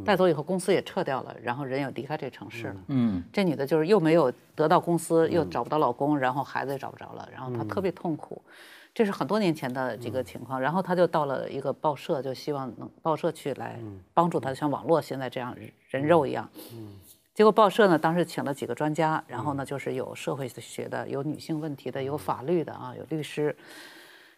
带走以后公司也撤掉了，然后人也离开这城市了。
嗯，
这女的就是又没有得到公司，又找不到老公，然后孩子也找不着了，然后她特别痛苦。这是很多年前的这个情况，然后他就到了一个报社，就希望能报社去来帮助他，像网络现在这样人肉一样。结果报社呢，当时请了几个专家，然后呢，就是有社会学的，有女性问题的，有法律的啊，有律师。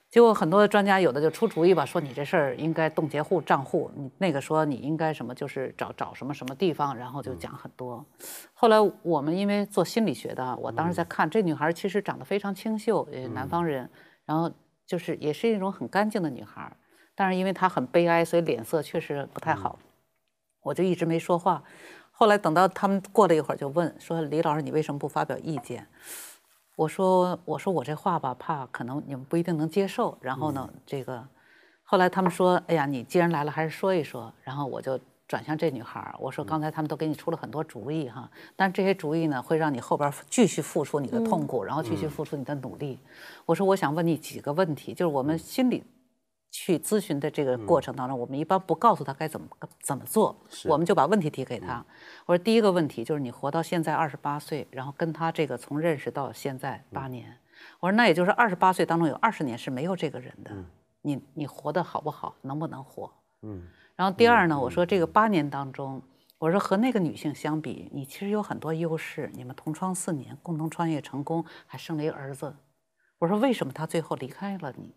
结果很多专家有的就出主意吧，说你这事儿应该冻结户账户，你那个说你应该什么，就是找找什么什么地方，然后就讲很多。后来我们因为做心理学的，我当时在看这女孩，其实长得非常清秀，也南方人。然后就是也是一种很干净的女孩儿，但是因为她很悲哀，所以脸色确实不太好。我就一直没说话。后来等到他们过了一会儿，就问说：“李老师，你为什么不发表意见？”我说：“我说我这话吧，怕可能你们不一定能接受。然后呢，这个后来他们说：‘哎呀，你既然来了，还是说一说。’然后我就转向这女孩儿，我说：‘刚才他们都给你出了很多主意哈，但这些主意呢，会让你后边继续付出你的痛苦，然后继续付出你的努力。’我说：‘我想问你几个问题，就是我们心理。’去咨询的这个过程当中，我们一般不告诉他该怎么怎么做，我们就把问题提给他。我说第一个问题就是你活到现在二十八岁，然后跟他这个从认识到现在八年，我说那也就是二十八岁当中有二十年是没有这个人的，你你活得好不好，能不能活？嗯。然后第二呢，我说这个八年当中，我说和那个女性相比，你其实有很多优势，你们同窗四年，共同创业成功，还生了一个儿子。我说为什么她最后离开了你？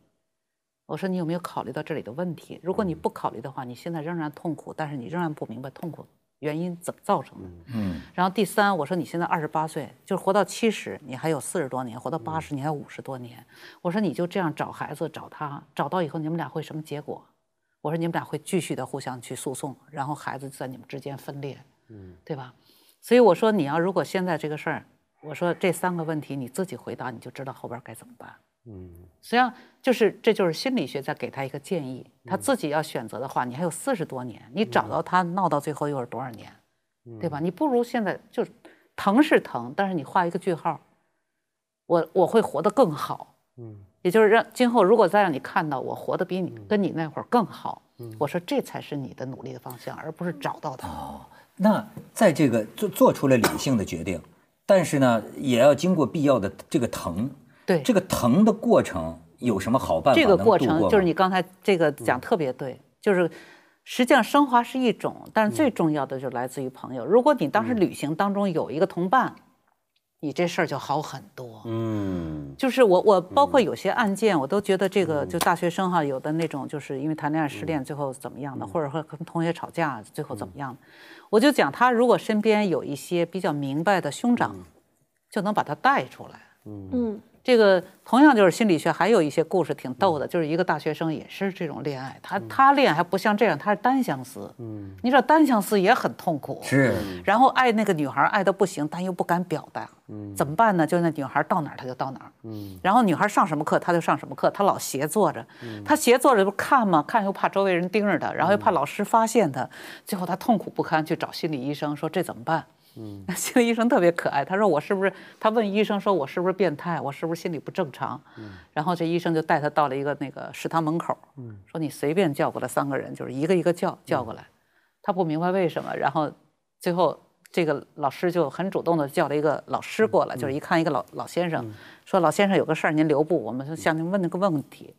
我说你有没有考虑到这里的问题？如果你不考虑的话，你现在仍然痛苦，但是你仍然不明白痛苦原因怎么造成的。嗯。然后第三，我说你现在二十八岁，就是活到七十，你还有四十多年；活到八十，你还有五十多年。我说你就这样找孩子，找他，找到以后你们俩会什么结果？我说你们俩会继续的互相去诉讼，然后孩子在你们之间分裂，嗯，对吧？所以我说你要如果现在这个事儿，我说这三个问题你自己回答，你就知道后边该怎么办。嗯，实际上就是这就是心理学在给他一个建议，他自己要选择的话，你还有四十多年，你找到他闹到最后又是多少年，对吧？你不如现在就疼是疼，但是你画一个句号，我我会活得更好，嗯，也就是让今后如果再让你看到我活得比你跟你那会儿更好，我说这才是你的努力的方向，而不是找到他。哦，
那在这个做做出了理性的决定，但是呢，也要经过必要的这个疼。
对
这个疼的过程有什么好办
法？这个过程就是你刚才这个讲特别对，就是实际上升华是一种，但是最重要的就来自于朋友。如果你当时旅行当中有一个同伴，你这事儿就好很多。嗯，就是我我包括有些案件，我都觉得这个就大学生哈，有的那种就是因为谈恋爱失恋最后怎么样的，或者和跟同学吵架最后怎么样的，我就讲他如果身边有一些比较明白的兄长，就能把他带出来。嗯。这个同样就是心理学，还有一些故事挺逗的，就是一个大学生也是这种恋爱，他他恋还不像这样，他是单相思，嗯，你知道单相思也很痛苦，
是，
然后爱那个女孩爱的不行，但又不敢表达，嗯，怎么办呢？就那女孩到哪儿他就到哪儿，嗯，然后女孩上什么课他就上什么课，他老斜坐着，他斜坐着不看吗？看又怕周围人盯着他，然后又怕老师发现他，最后他痛苦不堪，去找心理医生说这怎么办？嗯，心理医生特别可爱。他说：“我是不是？”他问医生说：“我是不是变态？我是不是心理不正常？”嗯，然后这医生就带他到了一个那个食堂门口，嗯，说：“你随便叫过来三个人，就是一个一个叫叫过来。”他不明白为什么，然后最后这个老师就很主动的叫了一个老师过来，就是一看一个老老先生，说：“老先生有个事儿，您留步，我们向您问了个问题。”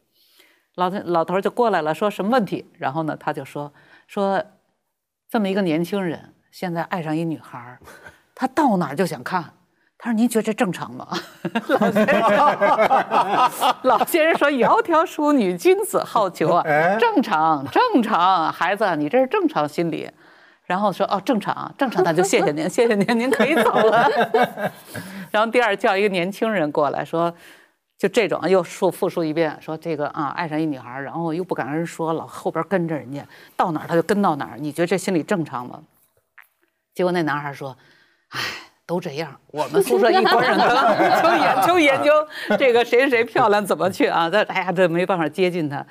老老头就过来了，说什么问题？然后呢，他就说：“说这么一个年轻人。”现在爱上一女孩儿，他到哪儿就想看。他说：“您觉得这正常吗？”老先生，老先生说：“窈窕淑女，君子好逑啊，正常，正常。孩子，你这是正常心理。”然后说：“哦，正常，正常。”那就谢谢您，谢谢您，您可以走了。然后第二叫一个年轻人过来说：“就这种，又述复述一遍，说这个啊，爱上一女孩儿，然后又不敢跟人说，老后边跟着人家，到哪儿他就跟到哪儿。你觉得这心理正常吗？”结果那男孩说：“哎，都这样，我们宿舍一拨人 就研究研究这个谁谁漂亮怎么去啊？这哎呀，这没办法接近他。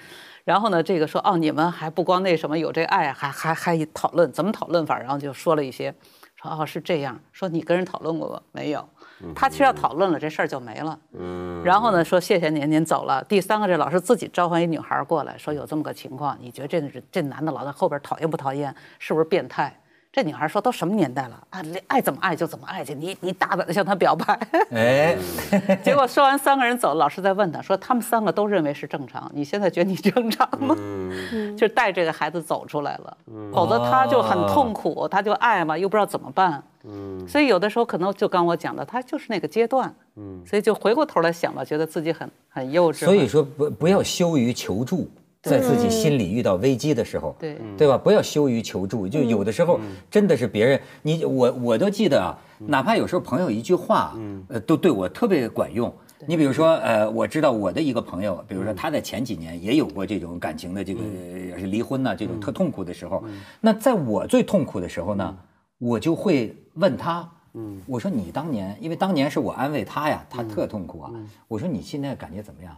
然后呢，这个说哦，你们还不光那什么有这爱，还还还讨论怎么讨论法？然后就说了一些，说哦是这样，说你跟人讨论过吗？没有。他其实要讨论了，这事儿就没了。嗯。然后呢，说谢谢您，您走了。第三个，这老师自己召唤一女孩过来，说有这么个情况，你觉得这这男的老在后边讨厌不讨厌？是不是变态？这女孩说：“都什么年代了啊？爱怎么爱就怎么爱去，你你大胆的向他表白。”哎，结果说完，三个人走，老师在问他说：“他们三个都认为是正常，你现在觉得你正常吗？”嗯，就带这个孩子走出来了，否则他就很痛苦，他就爱嘛，又不知道怎么办。嗯，所以有的时候可能就刚我讲的，他就是那个阶段。嗯，所以就回过头来想吧，觉得自己很很幼稚。
所以说不不要羞于求助。在自己心里遇到危机的时候，对。对吧？不要羞于求助，就有的时候真的是别人，你我我都记得啊，哪怕有时候朋友一句话，呃，都对我特别管用。你比如说，呃，我知道我的一个朋友，比如说他在前几年也有过这种感情的这个也是离婚呐、这种特痛苦的时候。那在我最痛苦的时候呢，我就会问他，嗯。我说你当年，因为当年是我安慰他呀，他特痛苦啊。我说你现在感觉怎么样？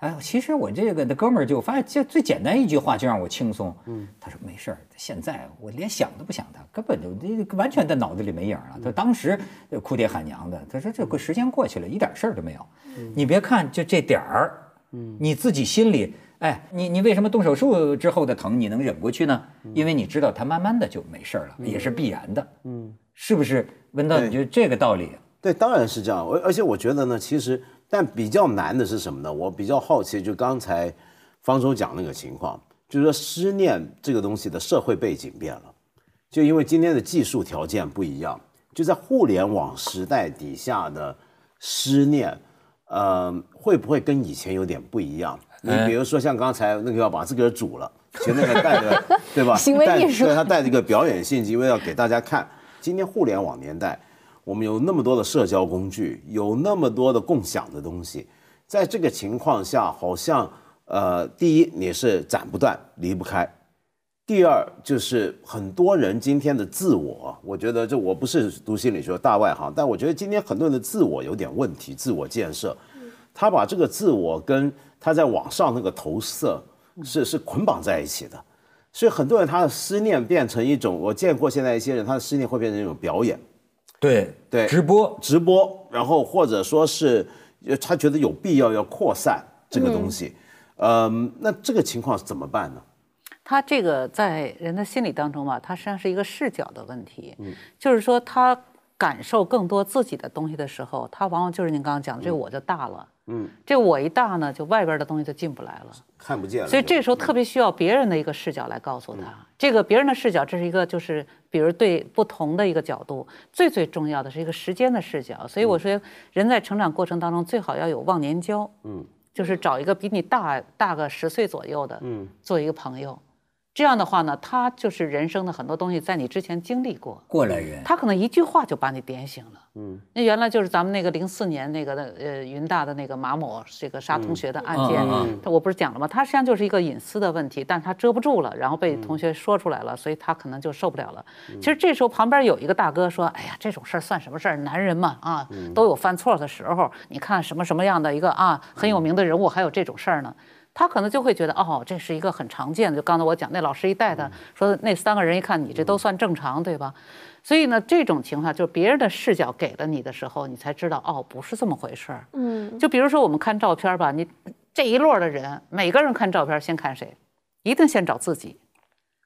哎，其实我这个的哥们儿就发现，这最简单一句话就让我轻松。嗯，他说没事儿，现在我连想都不想他，根本就这完全在脑子里没影了。他当时呃哭爹喊娘的，他说这个时间过去了，一点事儿都没有。你别看就这点儿，嗯你自己心里，哎，你你为什么动手术之后的疼你能忍过去呢？因为你知道他慢慢的就没事儿了，也是必然的。嗯，是不是？文道，你觉得这个道理？
对，当然是这样。而而且我觉得呢，其实但比较难的是什么呢？我比较好奇，就刚才方舟讲那个情况，就是说思念这个东西的社会背景变了，就因为今天的技术条件不一样，就在互联网时代底下的思念，呃，会不会跟以前有点不一样？你比如说像刚才那个要把自个儿煮了，其实那个带着，对吧？
行为
带
艺术
对他带着一个表演性，因为要给大家看。今天互联网年代，我们有那么多的社交工具，有那么多的共享的东西，在这个情况下，好像呃，第一你是斩不断、离不开；第二就是很多人今天的自我，我觉得这我不是读心理学大外行，但我觉得今天很多人的自我有点问题，自我建设，他把这个自我跟他在网上那个投射是是捆绑在一起的。所以很多人他的思念变成一种，我见过现在一些人他的思念会变成一种表演，
对
对。
直播。
直播，然后或者说是，呃他觉得有必要要扩散这个东西，嗯，那这个情况怎么办呢？
他这个在人的心理当中吧，他实际上是一个视角的问题，嗯就是说他感受更多自己的东西的时候，他往往就是您刚刚讲的，这个我就大了，嗯，这我一大呢，就外边的东西就进不来了。
看不见了，
所以这时候特别需要别人的一个视角来告诉他，这个别人的视角，这是一个就是比如对不同的一个角度，最最重要的是一个时间的视角。所以我说，人在成长过程当中最好要有忘年交，嗯，就是找一个比你大大个十岁左右的，嗯，做一个朋友。这样的话呢，他就是人生的很多东西在你之前经历过，
过来人，
他可能一句话就把你点醒了。嗯，那原来就是咱们那个零四年那个的呃云大的那个马某这个杀同学的案件，
嗯
他我不是讲了吗？他实际上就是一个隐私的问题，但是他遮不住了，然后被同学说出来了，所以他可能就受不了了。其实这时候旁边有一个大哥说：“哎呀，这种事儿算什么事儿？男人嘛啊，都有犯错的时候。你看什么什么样的一个啊很有名的人物，还有这种事儿呢？”他可能就会觉得哦，这是一个很常见的。就刚才我讲那老师一带的说，那三个人一看你这都算正常，对吧？所以呢，这种情况就是别人的视角给了你的时候，你才知道哦，不是这么回事儿。
嗯，
就比如说我们看照片吧，你这一摞的人，每个人看照片先看谁？一定先找自己。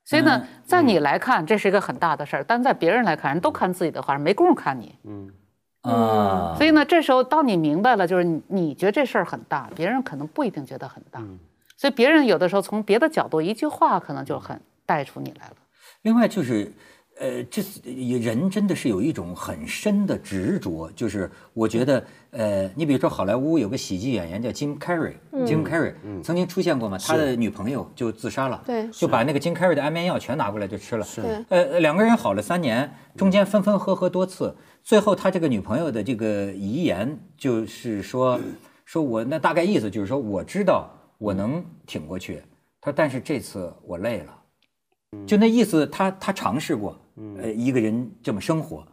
所以呢，在你来看这是一个很大的事儿，但在别人来看，人都看自己的话，没工夫看你。
啊，
所以呢，这时候当你明白了，就是你你觉得这事儿很大，别人可能不一定觉得很大。所以别人有的时候从别的角度，一句话可能就很带出你来了。
另外就是，呃，这人真的是有一种很深的执着，就是我觉得，呃，你比如说好莱坞有个喜剧演员叫 Jim Carrey，Jim Carrey 曾经出现过嘛，他的女朋友就自杀了，
对
就把那个 Jim Carrey 的安眠药全拿过来就吃了，
是。
呃，两个人好了三年，中间分分合合多次，最后他这个女朋友的这个遗言就是说，说我那大概意思就是说，我知道我能挺过去，他说但是这次我累了。就那意思他，他尝试过，呃，一个人这么生活，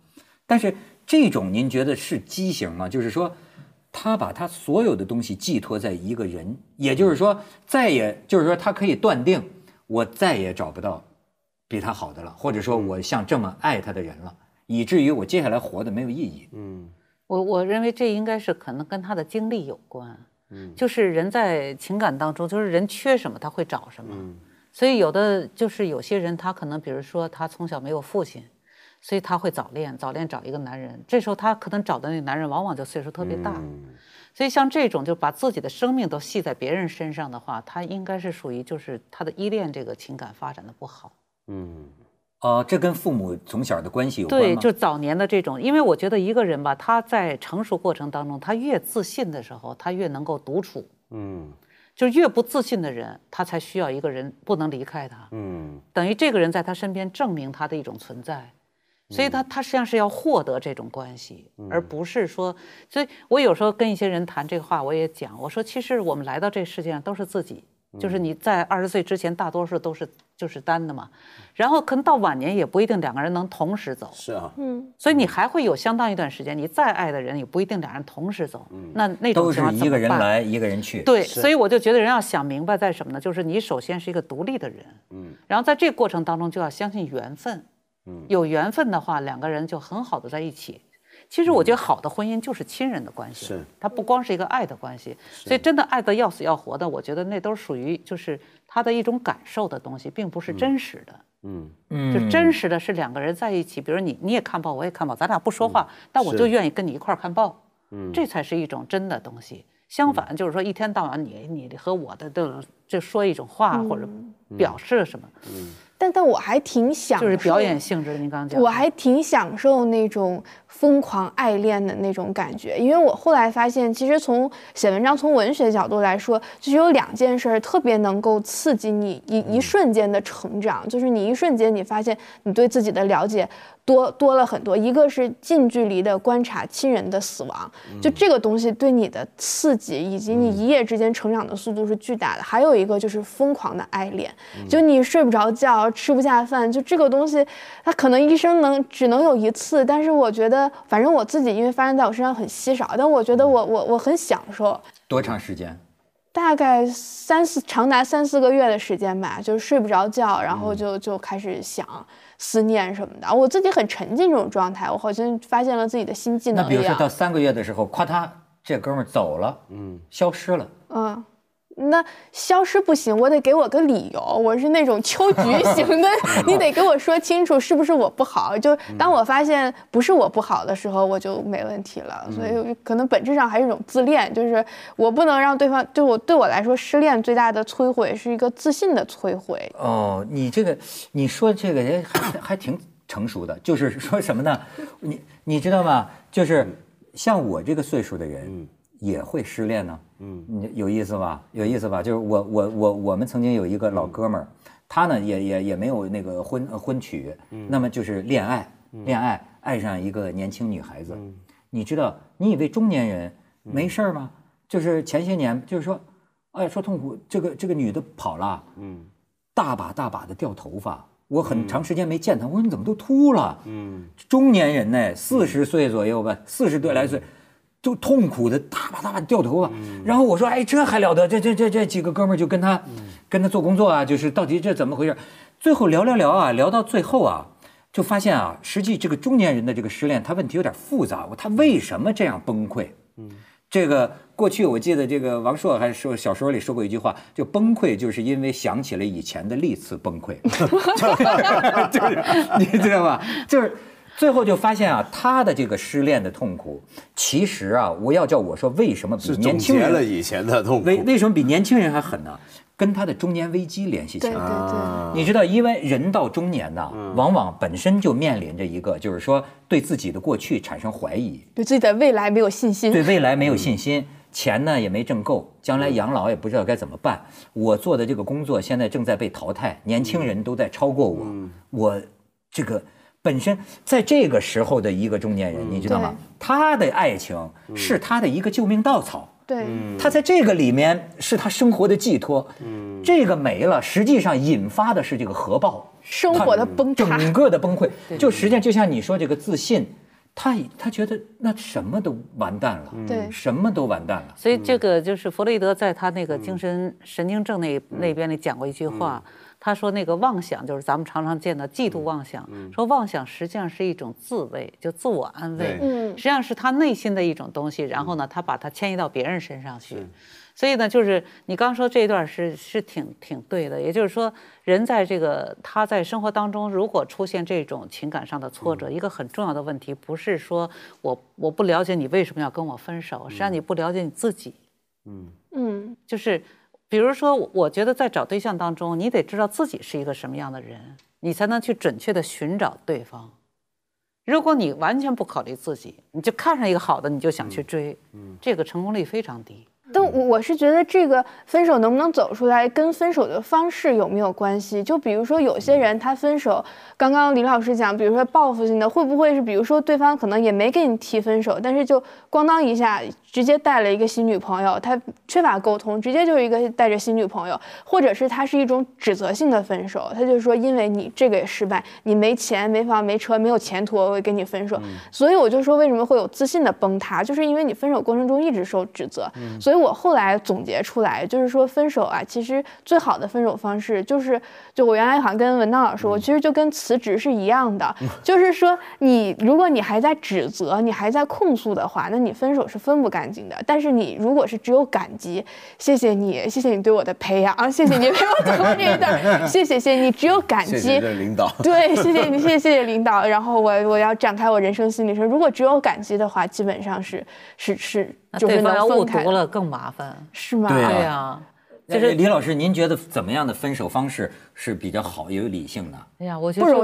但是这种您觉得是畸形吗？就是说，他把他所有的东西寄托在一个人，也就是说，再也就是说，他可以断定，我再也找不到比他好的了，或者说我像这么爱他的人了，以至于我接下来活的没有意义。
嗯我我认为这应该是可能跟他的经历有关，嗯，就是人在情感当中，就是人缺什么他会找什么，嗯所以有的就是有些人他可能比如说他从小没有父亲，所以他会早恋，早恋找一个男人，这时候他可能找的那个男人往往就岁数特别大，嗯所以像这种就把自己的生命都系在别人身上的话，他应该是属于就是他的依恋这个情感发展的不好。
哦，这跟父母从小的关系有关
对，
吗？
就早年的这种，因为我觉得一个人吧，他在成熟过程当中，他越自信的时候，他越能够独处。
嗯
就是越不自信的人，他才需要一个人不能离开他，
嗯
等于这个人在他身边证明他的一种存在。所以他他实际上是要获得这种关系，而不是说，所以我有时候跟一些人谈这个话，我也讲，我说其实我们来到这世界上都是自己，就是你在二十岁之前，大多数都是就是单的嘛，然后可能到晚年也不一定两个人能同时走，
是啊，嗯。
所以你还会有相当一段时间，你再爱的人也不一定两人同时走，嗯。那那种情况怎么
一个人来一个人去。
对，所以我就觉得人要想明白在什么呢？就是你首先是一个独立的人，嗯，然后在这个过程当中就要相信缘分，嗯，有缘分的话，两个人就很好的在一起。其实我觉得好的婚姻就是亲人的关系，
是。
它不光是一个爱的关系，所以真的爱得要死要活的，我觉得那都属于就是他的一种感受的东西，并不是真实的。
嗯。嗯。
就真实的是两个人在一起，比如你你也看报，我也看报，咱俩不说话，但我就愿意跟你一块儿看报，嗯。这才是一种真的东西。相反，就是说一天到晚你你和我的这种就说一种话或者表示什么，嗯。
但但我还挺享受，
就是表演性质的。您刚刚讲，
我还挺享受那种疯狂爱恋的那种感觉，因为我后来发现，其实从写文章、从文学角度来说，就是有两件事儿特别能够刺激你一一瞬间的成长，就是你一瞬间你发现你对自己的了解多多了很多。一个是近距离的观察亲人的死亡，就这个东西对你的刺激以及你一夜之间成长的速度是巨大的。还有一个就是疯狂的爱恋，就你睡不着觉、吃不下饭，就这个东西，它可能一生能只能有一次，但是我觉得，反正我自己因为发生在我身上很稀少，但我觉得我我我很享受。
多长时间？
大概三四长达三四个月的时间吧，就是睡不着觉，然后就就开始想思念什么的。我自己很沉浸这种状态，我好像发现了自己的新技能
那比如。说到三个月的时候，夸他这哥们儿走了，嗯，消失了。
嗯，那消失不行，我得给我个理由。我是那种秋菊型的，你得给我说清楚是不是我不好。就当我发现不是我不好的时候，我就没问题了。所以可能本质上还是一种自恋，就是我不能让对方，对我对我来说，失恋最大的摧毁是一个自信的摧毁。
哦，你这个你说这个人还还挺成熟的，就是说什么呢？你你知道吗？就是像我这个岁数的人也会失恋呢。嗯，你有意思吧？有意思吧？就是我我我我们曾经有一个老哥们儿，他呢也也也没有那个婚呃婚娶，那么就是恋爱恋爱爱上一个年轻女孩子，你知道，你以为中年人没事儿吗？就是前些年就是说，哎说痛苦，这个这个女的跑了，嗯。大把大把的掉头发，我很长时间没见他，我说你怎么都秃了？嗯，中年人呢，四十岁左右吧，四十多来岁，就痛苦的大把大把掉头发。然后我说，哎，这还了得？这这这这几个哥们儿就跟他，跟他做工作啊，就是到底这怎么回事？最后聊聊聊啊，聊到最后啊，就发现啊，实际这个中年人的这个失恋，他问题有点复杂，他为什么这样崩溃？嗯。这个过去我记得这个王朔还说小说里说过一句话，就崩溃就是因为想起了以前的历次崩溃，就是 你知道吗？就是最后就发现啊，他的这个失恋的痛苦，其实啊，我要叫我说为什么比年轻人
了以前的痛苦。
为为什么比年轻人还狠呢？跟他的中年危机联系起
对对
来。
啊
对，
你知道，因为人到中年呐，往往本身就面临着一个，就是说对自己的过去产生怀疑，
对自己的未来没有信心。
对未来没有信心，钱呢也没挣够，将来养老也不知道该怎么办。我做的这个工作现在正在被淘汰，年轻人都在超过我，我这个本身在这个时候的一个中年人，你知道吗？他的爱情是他的一个救命稻草。
对，
他在这个里面是他生活的寄托，这个没了，实际上引发的是这个核爆，
生活的崩塌。
整个的崩溃。就实际上就像你说这个自信，他他觉得那什么都完蛋了，
对
什么都完蛋了。
所以这个就是弗洛伊德在他那个精神神经症那那边里讲过一句话，他说那个妄想就是咱们常常见的嫉妒妄想，说妄想实际上是一种自慰，就自我安慰，
嗯。
实际上是他内心的一种东西，然后呢，他把它迁移到别人身上去。所以呢，就是你刚说这一段是是挺挺对的，也就是说，人在这个他在生活当中，如果出现这种情感上的挫折，一个很重要的问题不是说我我不了解你为什么要跟我分手，实际上你不了解你自己。
嗯。
嗯，就是比如说，我觉得在找对象当中，你得知道自己是一个什么样的人，你才能去准确的寻找对方。如果你完全不考虑自己，你就看上一个好的你就想去追，嗯这个成功率非常低。
但我我是觉得这个分手能不能走出来，跟分手的方式有没有关系？就比如说有些人他分手，刚刚李老师讲，比如说报复性的，会不会是比如说对方可能也没给你提分手，但是就咣当一下直接带了一个新女朋友，他缺乏沟通，直接就是一个带着新女朋友，或者是他是一种指责性的分手，他就是说因为你这个也失败，你没钱没房没车没有前途，我会跟你分手。所以我就说为什么会有自信的崩塌，就是因为你分手过程中一直受指责，所以我后来总结出来，就是说分手啊，其实最好的分手方式就是，就我原来好像跟文道老师，我其实就跟辞职是一样的，就是说你如果你还在指责，你还在控诉的话，那你分手是分不干净的。但是你如果是只有感激，谢谢你，谢谢你对我的培养啊，谢谢你陪我走过这一段，谢谢谢谢你，只有感激。谢
谢领导。
对，谢谢你，谢谢谢谢领导。然后我我要展开我人生心理说，如果只有感激的话，基本上是是是。
对方要误读了更麻烦，
是吗？
对
呀，
就是李老师，您觉得怎么样的分手方式是比较好、有理性的？
哎呀，我觉得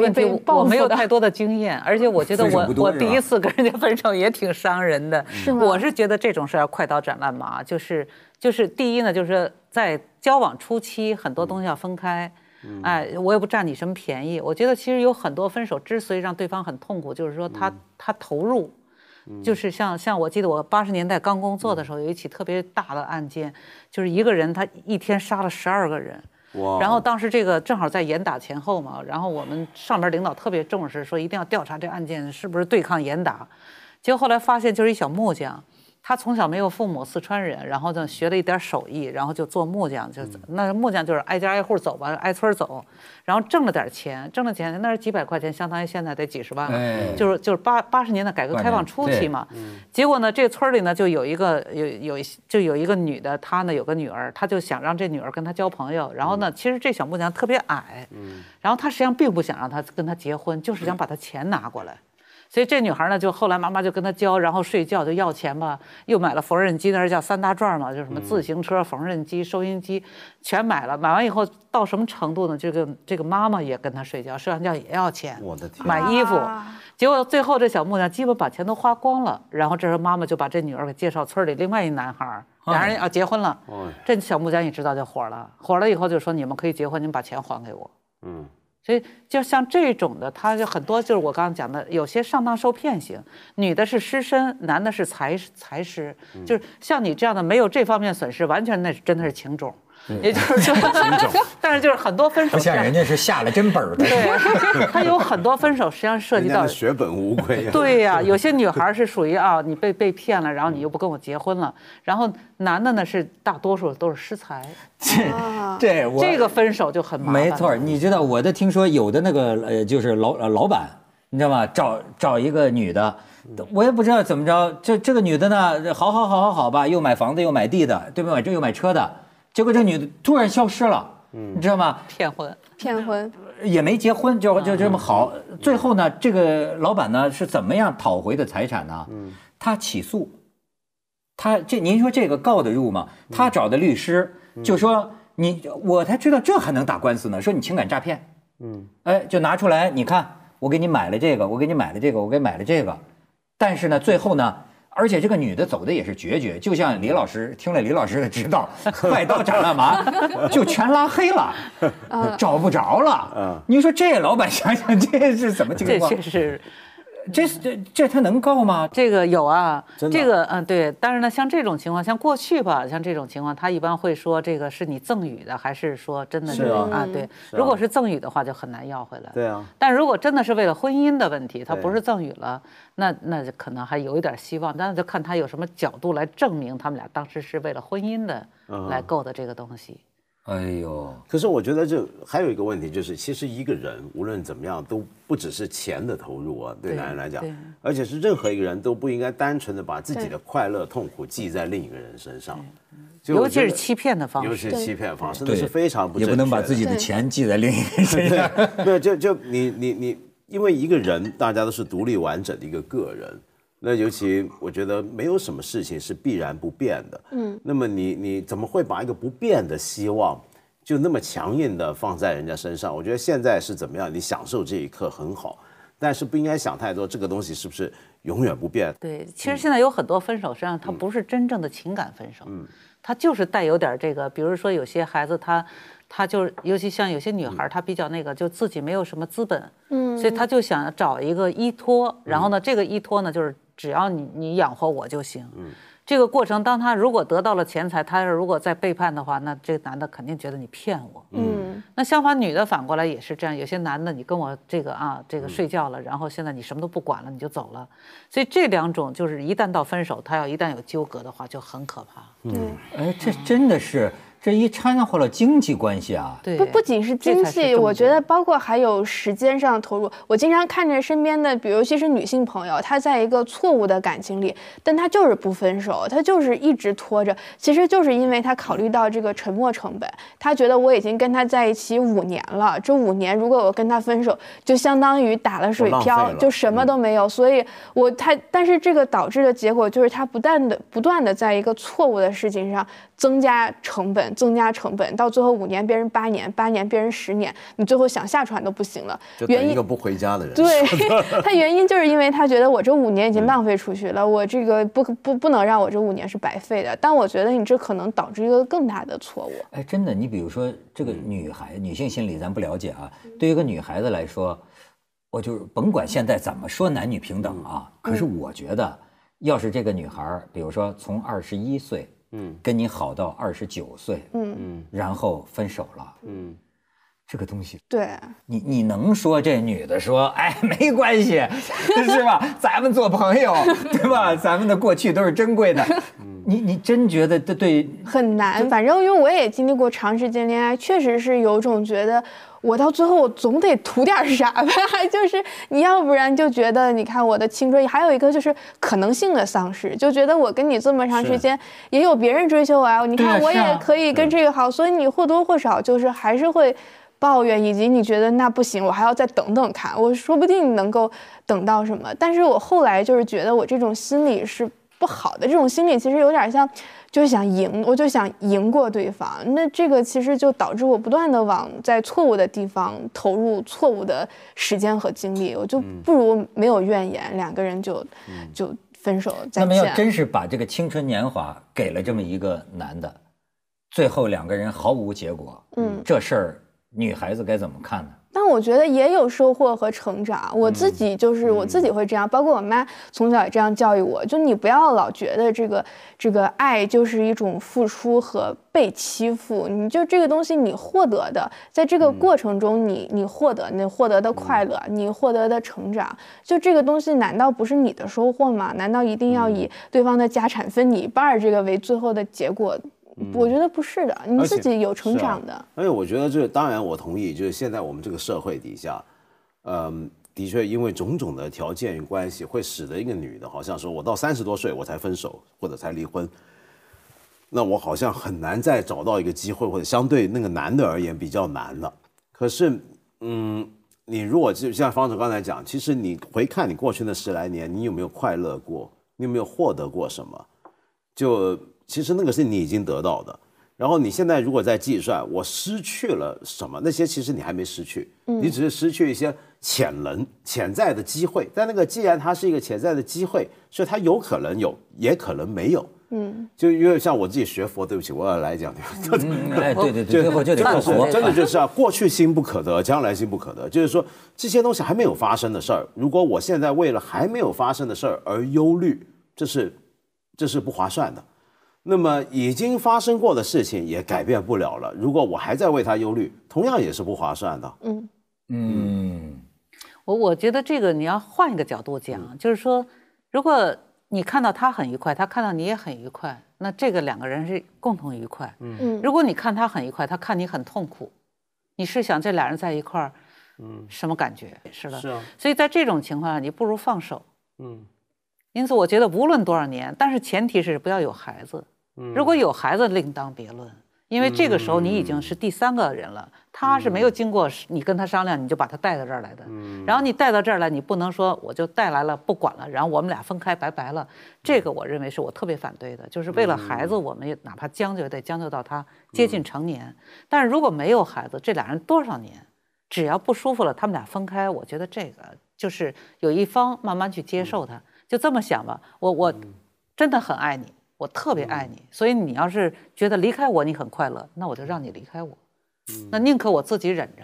我没有太多的经验，而且我觉得我我第一次跟人家分手也挺伤人的。
是吗？
我是觉得这种事要快刀斩乱麻，就是就是第一呢，就是在交往初期很多东西要分开。哎，我也不占你什么便宜。我觉得其实有很多分手之所以让对方很痛苦，就是说他他投入。就是像像我记得我八十年代刚工作的时候，有一起特别大的案件，就是一个人他一天杀了十二个人，哇！然后当时这个正好在严打前后嘛，然后我们上边领导特别重视，说一定要调查这案件是不是对抗严打，结果后来发现就是一小木匠。他从小没有父母，四川人，然后呢学了一点手艺，然后就做木匠，就那木匠就是挨家挨户走吧，挨村走，然后挣了点钱，挣了钱，那是几百块钱，相当于现在得几十万了，就是就是八八十年代改革开放初期嘛。结果呢，这村里呢就有一个有有就有一个女的，她呢有个女儿，她就想让这女儿跟她交朋友，然后呢，其实这小木匠特别矮，然后她实际上并不想让她跟她结婚，就是想把她钱拿过来。所以这女孩呢，就后来妈妈就跟她教，然后睡觉就要钱吧，又买了缝纫机，那是叫三大转嘛，就是什么自行车、缝纫机、收音机，全买了。买完以后到什么程度呢？这个这个妈妈也跟她睡觉，睡完觉也要钱，
我的天，
买衣服。结果最后这小木匠基本把钱都花光了。然后这时候妈妈就把这女儿给介绍村里另外一男孩，俩人要结婚了。这小木匠一知道就火了，火了以后就说你们可以结婚，你们把钱还给我。嗯。所以，就像这种的，他就很多，就是我刚刚讲的，有些上当受骗型，女的是失身，男的是财财失，就是像你这样的没有这方面损失，完全那是真的是情种。也就是说，但是就是很多分手
不像人家是下了真本的，
对，他有很多分手实际上涉及到
血本无归。
对呀，有些女孩是属于啊，你被被骗了，然后你又不跟我结婚了，然后男的呢是大多数都是失财。
这这
这个分手就很麻
烦。没错，你知道我的听说有的那个呃就是老呃老板，你知道吗？找找一个女的，我也不知道怎么着，这这个女的呢，好好好好好吧，又买房子又买地的，对不对？这又买车的。结果这女的突然消失了，你知道吗？
骗婚，
骗婚
也没结婚，就就这么好。最后呢，这个老板呢是怎么样讨回的财产呢？他起诉，他这您说这个告得入吗？他找的律师就说你我才知道这还能打官司呢，说你情感诈骗。嗯，哎，就拿出来，你看我给你买了这个，我给你买了这个，我给买了这个，但是呢，最后呢？而且这个女的走的也是决绝，就像李老师听了李老师的指导，快刀斩乱麻，就全拉黑了，找不着了。嗯，你说这老板想想这是怎么情况？
这是。
这这这他能告吗？
这个有啊，这个嗯对，但是呢，像这种情况，像过去吧，像这种情况，他一般会说这个是你赠与的，还是说真的是啊？对，如果是赠与的话，就很难要回来。
对啊，
但如果真的是为了婚姻的问题，他不是赠与了，那那就可能还有一点希望，但是就看他有什么角度来证明他们俩当时是为了婚姻的来购的这个东西。
哎呦，
可是我觉得这还有一个问题，就是其实一个人无论怎么样，都不只是钱的投入啊，对男人来讲，而且是任何一个人都不应该单纯的把自己的快乐痛苦记在另一个人身上，
尤其是欺骗的方式，
尤其是欺骗方式，那是非常不
也不能把自己的钱记在另一个人身上，
对，就就你你你，因为一个人大家都是独立完整的一个个人。那尤其我觉得没有什么事情是必然不变的，嗯，那么你你怎么会把一个不变的希望就那么强硬的放在人家身上？我觉得现在是怎么样？你享受这一刻很好，但是不应该想太多，这个东西是不是永远不变？
对，其实现在有很多分手，实际上它不是真正的情感分手，嗯。他就是带有点这个，比如说有些孩子他。他就尤其像有些女孩，她比较那个，就自己没有什么资本，嗯，所以她就想找一个依托。然后呢，这个依托呢，就是只要你你养活我就行。嗯，这个过程，当他如果得到了钱财，他如果再背叛的话，那这个男的肯定觉得你骗我。嗯，那相反，女的反过来也是这样。有些男的，你跟我这个啊，这个睡觉了，然后现在你什么都不管了，你就走了。所以这两种就是一旦到分手，他要一旦有纠葛的话，就很可怕。
嗯，
哎，这真的是。这一掺和了经济关系啊，
对，
不不仅是经济，我觉得包括还有时间上投入。我经常看着身边的，比如尤其是女性朋友，她在一个错误的感情里，但她就是不分手，她就是一直拖着。其实就是因为她考虑到这个沉没成本，她觉得我已经跟他在一起五年了，这五年如果我跟他分手，就相当于打了水漂，就什么都没有。所以，我她，但是这个导致的结果就是她不断的不断的在一个错误的事情上。增加成本，增加成本，到最后五年变成八年，八年变成十年，你最后想下船都不行了。
原因一个不回家的人。
对，他原因就是因为他觉得我这五年已经浪费出去了，我这个不不不能让我这五年是白费的。但我觉得你这可能导致一个更大的错误。
哎，真的，你比如说这个女孩，女性心理咱不了解啊。对于一个女孩子来说，我就是甭管现在怎么说男女平等啊，可是我觉得，要是这个女孩，比如说从二十一岁。嗯，跟你好到二十九岁，嗯。嗯，然后分手了，嗯，这个东西，
对，
你你能说这女的说，哎，没关系，是吧？咱们做朋友，对吧？咱们的过去都是珍贵的，你你真觉得这对
很难？反正因为我也经历过长时间恋爱，确实是有种觉得。我到最后我总得图点啥吧，就是你要不然就觉得你看我的青春，还有一个就是可能性的丧失，就觉得我跟你这么长时间也有别人追求我啊，你看我也可以跟这个好，所以你或多或少就是还是会抱怨，以及你觉得那不行，我还要再等等看，我说不定能够等到什么。但是我后来就是觉得我这种心理是不好的，这种心理其实有点像。就是想赢，我就想赢过对方。那这个其实就导致我不断的往在错误的地方投入错误的时间和精力。我就不如没有怨言，两个人就就分手再见。那
么要真是把这个青春年华给了这么一个男的，最后两个人毫无结果，嗯，这事儿女孩子该怎么看呢？
但我觉得也有收获和成长。我自己就是我自己会这样，包括我妈从小也这样教育我，就你不要老觉得这个这个爱就是一种付出和被欺负。你就这个东西，你获得的，在这个过程中，你你获得你获得的快乐，你获得的成长，就这个东西难道不是你的收获吗？难道一定要以对方的家产分你一半这个为最后的结果？我觉得不是的，你自己有成长的。
而且我觉得，这当然我同意，就是现在我们这个社会底下，嗯，的确因为种种的条件与关系，会使得一个女的，好像说我到三十多岁我才分手或者才离婚，那我好像很难再找到一个机会，或者相对那个男的而言比较难了。可是，嗯，你如果就像方总刚才讲，其实你回看你过去那十来年，你有没有快乐过？你有没有获得过什么？就。其实那个是你已经得到的，然后你现在如果在计算我失去了什么，那些其实你还没失去，你只是失去一些潜能、潜在的机会。但那个既然它是一个潜在的机会，所以它有可能有，也可能没有。嗯，就因为像我自己学佛，对不起，我要来讲，
哎，对对对，最后就得靠佛，
真的就是啊，过去心不可得，将来心不可得，就是说这些东西还没有发生的事儿，如果我现在为了还没有发生的事儿而忧虑，这是这是不划算的。那么已经发生过的事情也改变不了了。如果我还在为他忧虑，同样也是不划算的。嗯
嗯，我我觉得这个你要换一个角度讲，就是说，如果你看到他很愉快，他看到你也很愉快，那这个两个人是共同愉快。嗯如果你看他很愉快，他看你很痛苦，你是想这俩人在一块儿，嗯，什么感觉？是的。
是啊。
所以在这种情况下，你不如放手。嗯。因此，我觉得无论多少年，但是前提是不要有孩子。如果有孩子，另当别论，因为这个时候你已经是第三个人了，他是没有经过你跟他商量，你就把他带到这儿来的。然后你带到这儿来，你不能说我就带来了不管了，然后我们俩分开拜拜了。这个我认为是我特别反对的，就是为了孩子，我们也哪怕将就得将就到他接近成年。但是如果没有孩子，这俩人多少年，只要不舒服了，他们俩分开，我觉得这个就是有一方慢慢去接受他，就这么想吧。我我真的很爱你。我特别爱你，所以你要是觉得离开我你很快乐，那我就让你离开我，那宁可我自己忍着，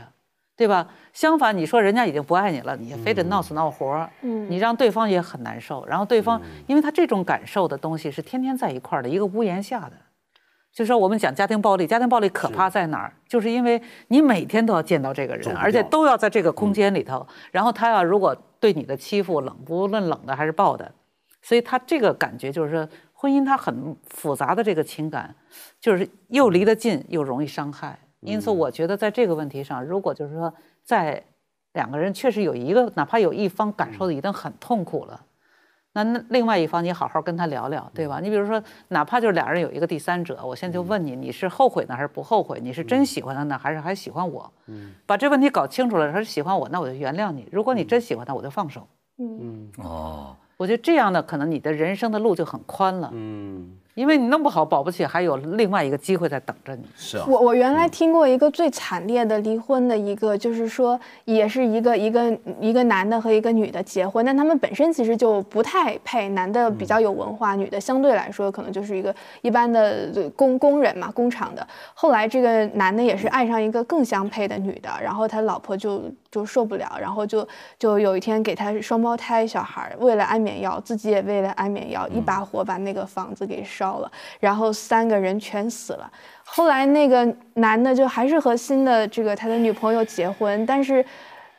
对吧？相反，你说人家已经不爱你了，你非得闹死闹活，
嗯
你让对方也很难受，然后对方，因为他这种感受的东西是天天在一块儿的，一个屋檐下的。就说我们讲家庭暴力，家庭暴力可怕在哪儿？就是因为你每天都要见到这个人，而且都要在这个空间里头。然后他要如果对你的欺负冷，不论冷的还是暴的，所以他这个感觉就是说，婚姻它很复杂的这个情感，就是又离得近又容易伤害。因此，我觉得在这个问题上，如果就是说在两个人确实有一个，哪怕有一方感受的已经很痛苦了。那那另外一方，你好好跟他聊聊，对吧？你比如说，哪怕就是俩人有一个第三者，我现在就问你，你是后悔呢还是不后悔？你是真喜欢他呢，还是还喜欢我？把这问题搞清楚了，他是喜欢我，那我就原谅你；如果你真喜欢他，我就放手。
嗯
哦，
我觉得这样呢，可能你的人生的路就很宽了，
嗯，
因为你弄不好，保不齐还有另外一个机会在等着你。
是啊，
我我原来听过一个最惨烈的离婚的一个，就是说也是一个一个一个男的和一个女的结婚，但他们本身其实就不太配，男的比较有文化，女的相对来说可能就是一个一般的呃工工人嘛，工厂的。后来这个男的也是爱上一个更相配的女的，然后他老婆就就受不了，然后就就有一天给他双胞胎小孩儿，为了安眠药，自己也为了安眠药，一把火把那个房子给烧了，然后三个人全死了。后来那个男的就还是和新的这个他的女朋友结婚，但是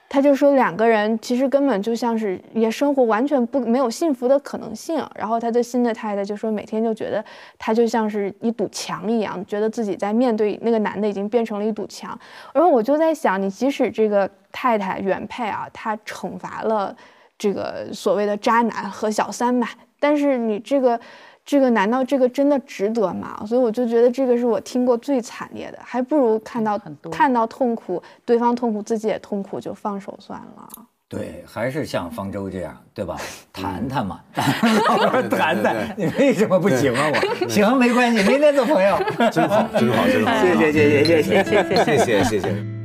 他就说两个人其实根本就像是也生活完全不没有幸福的可能性。然后他的新的太太就说每天就觉得他就像是一堵墙一样，觉得自己在面对那个男的已经变成了一堵墙。然后我就在想，你即使这个太太原配啊，他惩罚了这个所谓的渣男和小三吧，但是你这个。这个难道这个真的值得吗？所以我就觉得这个是我听过最惨烈的，还不如看到看到痛苦，对方痛苦，自己也痛苦，就放手算了。
对，还是像方舟这样，对吧？谈谈嘛，
对
谈谈，你为什么不喜欢我？行，没关系，明天做朋友。
真好，真好，真好，
谢谢，谢谢，谢谢。
谢谢。
谢谢，谢谢。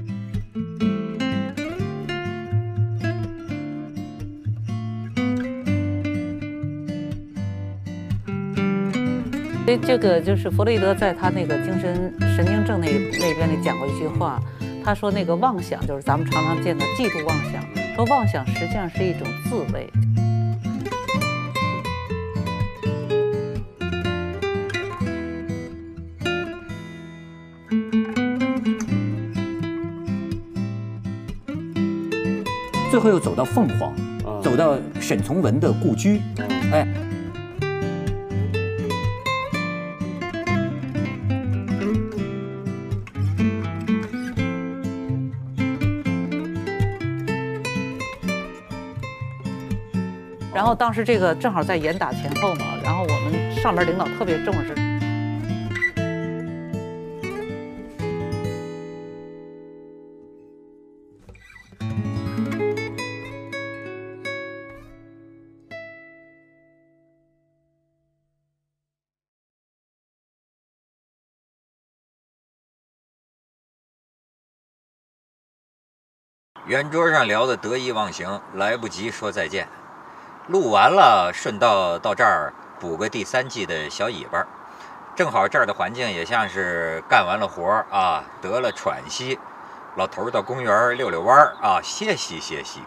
所以这个就是弗洛伊德在他那个精神神经症那那边里讲过一句话，他说那个妄想就是咱们常常见的嫉妒妄想，说妄想实际上是一种自慰。
最后又走到凤凰，
啊
走到沈从文的故居，哎。
后当时这个正好在严打前后嘛，然后我们上面领导特别重视。
圆桌上聊的得意忘形，来不及说再见。录完了，顺道到这儿补个第三季的小尾巴。正好这儿的环境也像是干完了活儿啊，得了喘息。老头儿到公园儿溜溜弯儿啊，歇息歇息。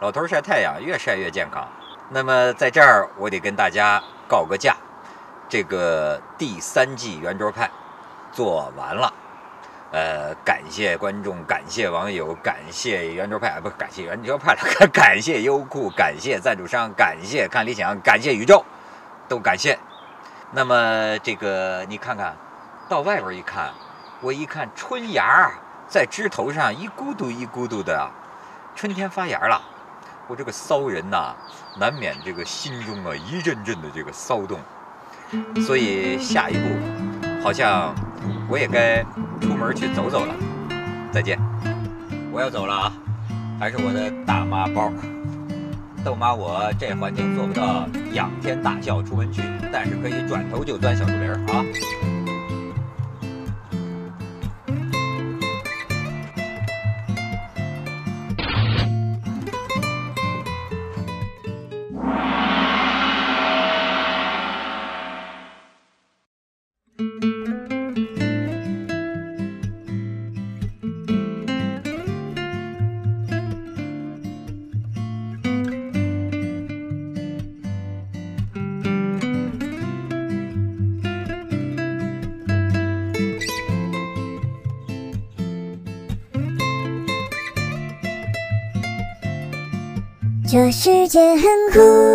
老头儿晒太阳，越晒越健康。那么在这儿，我得跟大家告个假，这个第三季圆桌派做完了。呃，感谢观众，感谢网友，感谢圆桌派，不感谢圆桌派了，感谢优酷，感谢赞助商，感谢看理想，感谢宇宙，都感谢。那么这个你看看，到外边一看，我一看春芽在枝头上一咕嘟一咕嘟的，春天发芽了。我这个骚人呐、难免这个心中啊一阵阵的这个骚动，所以下一步好像我也该出门去走走了。再见，我要走了啊，还是我的大妈包。豆妈，我这环境做不到仰天大笑出门去，但是可以转头就钻小树林啊。
世界很酷。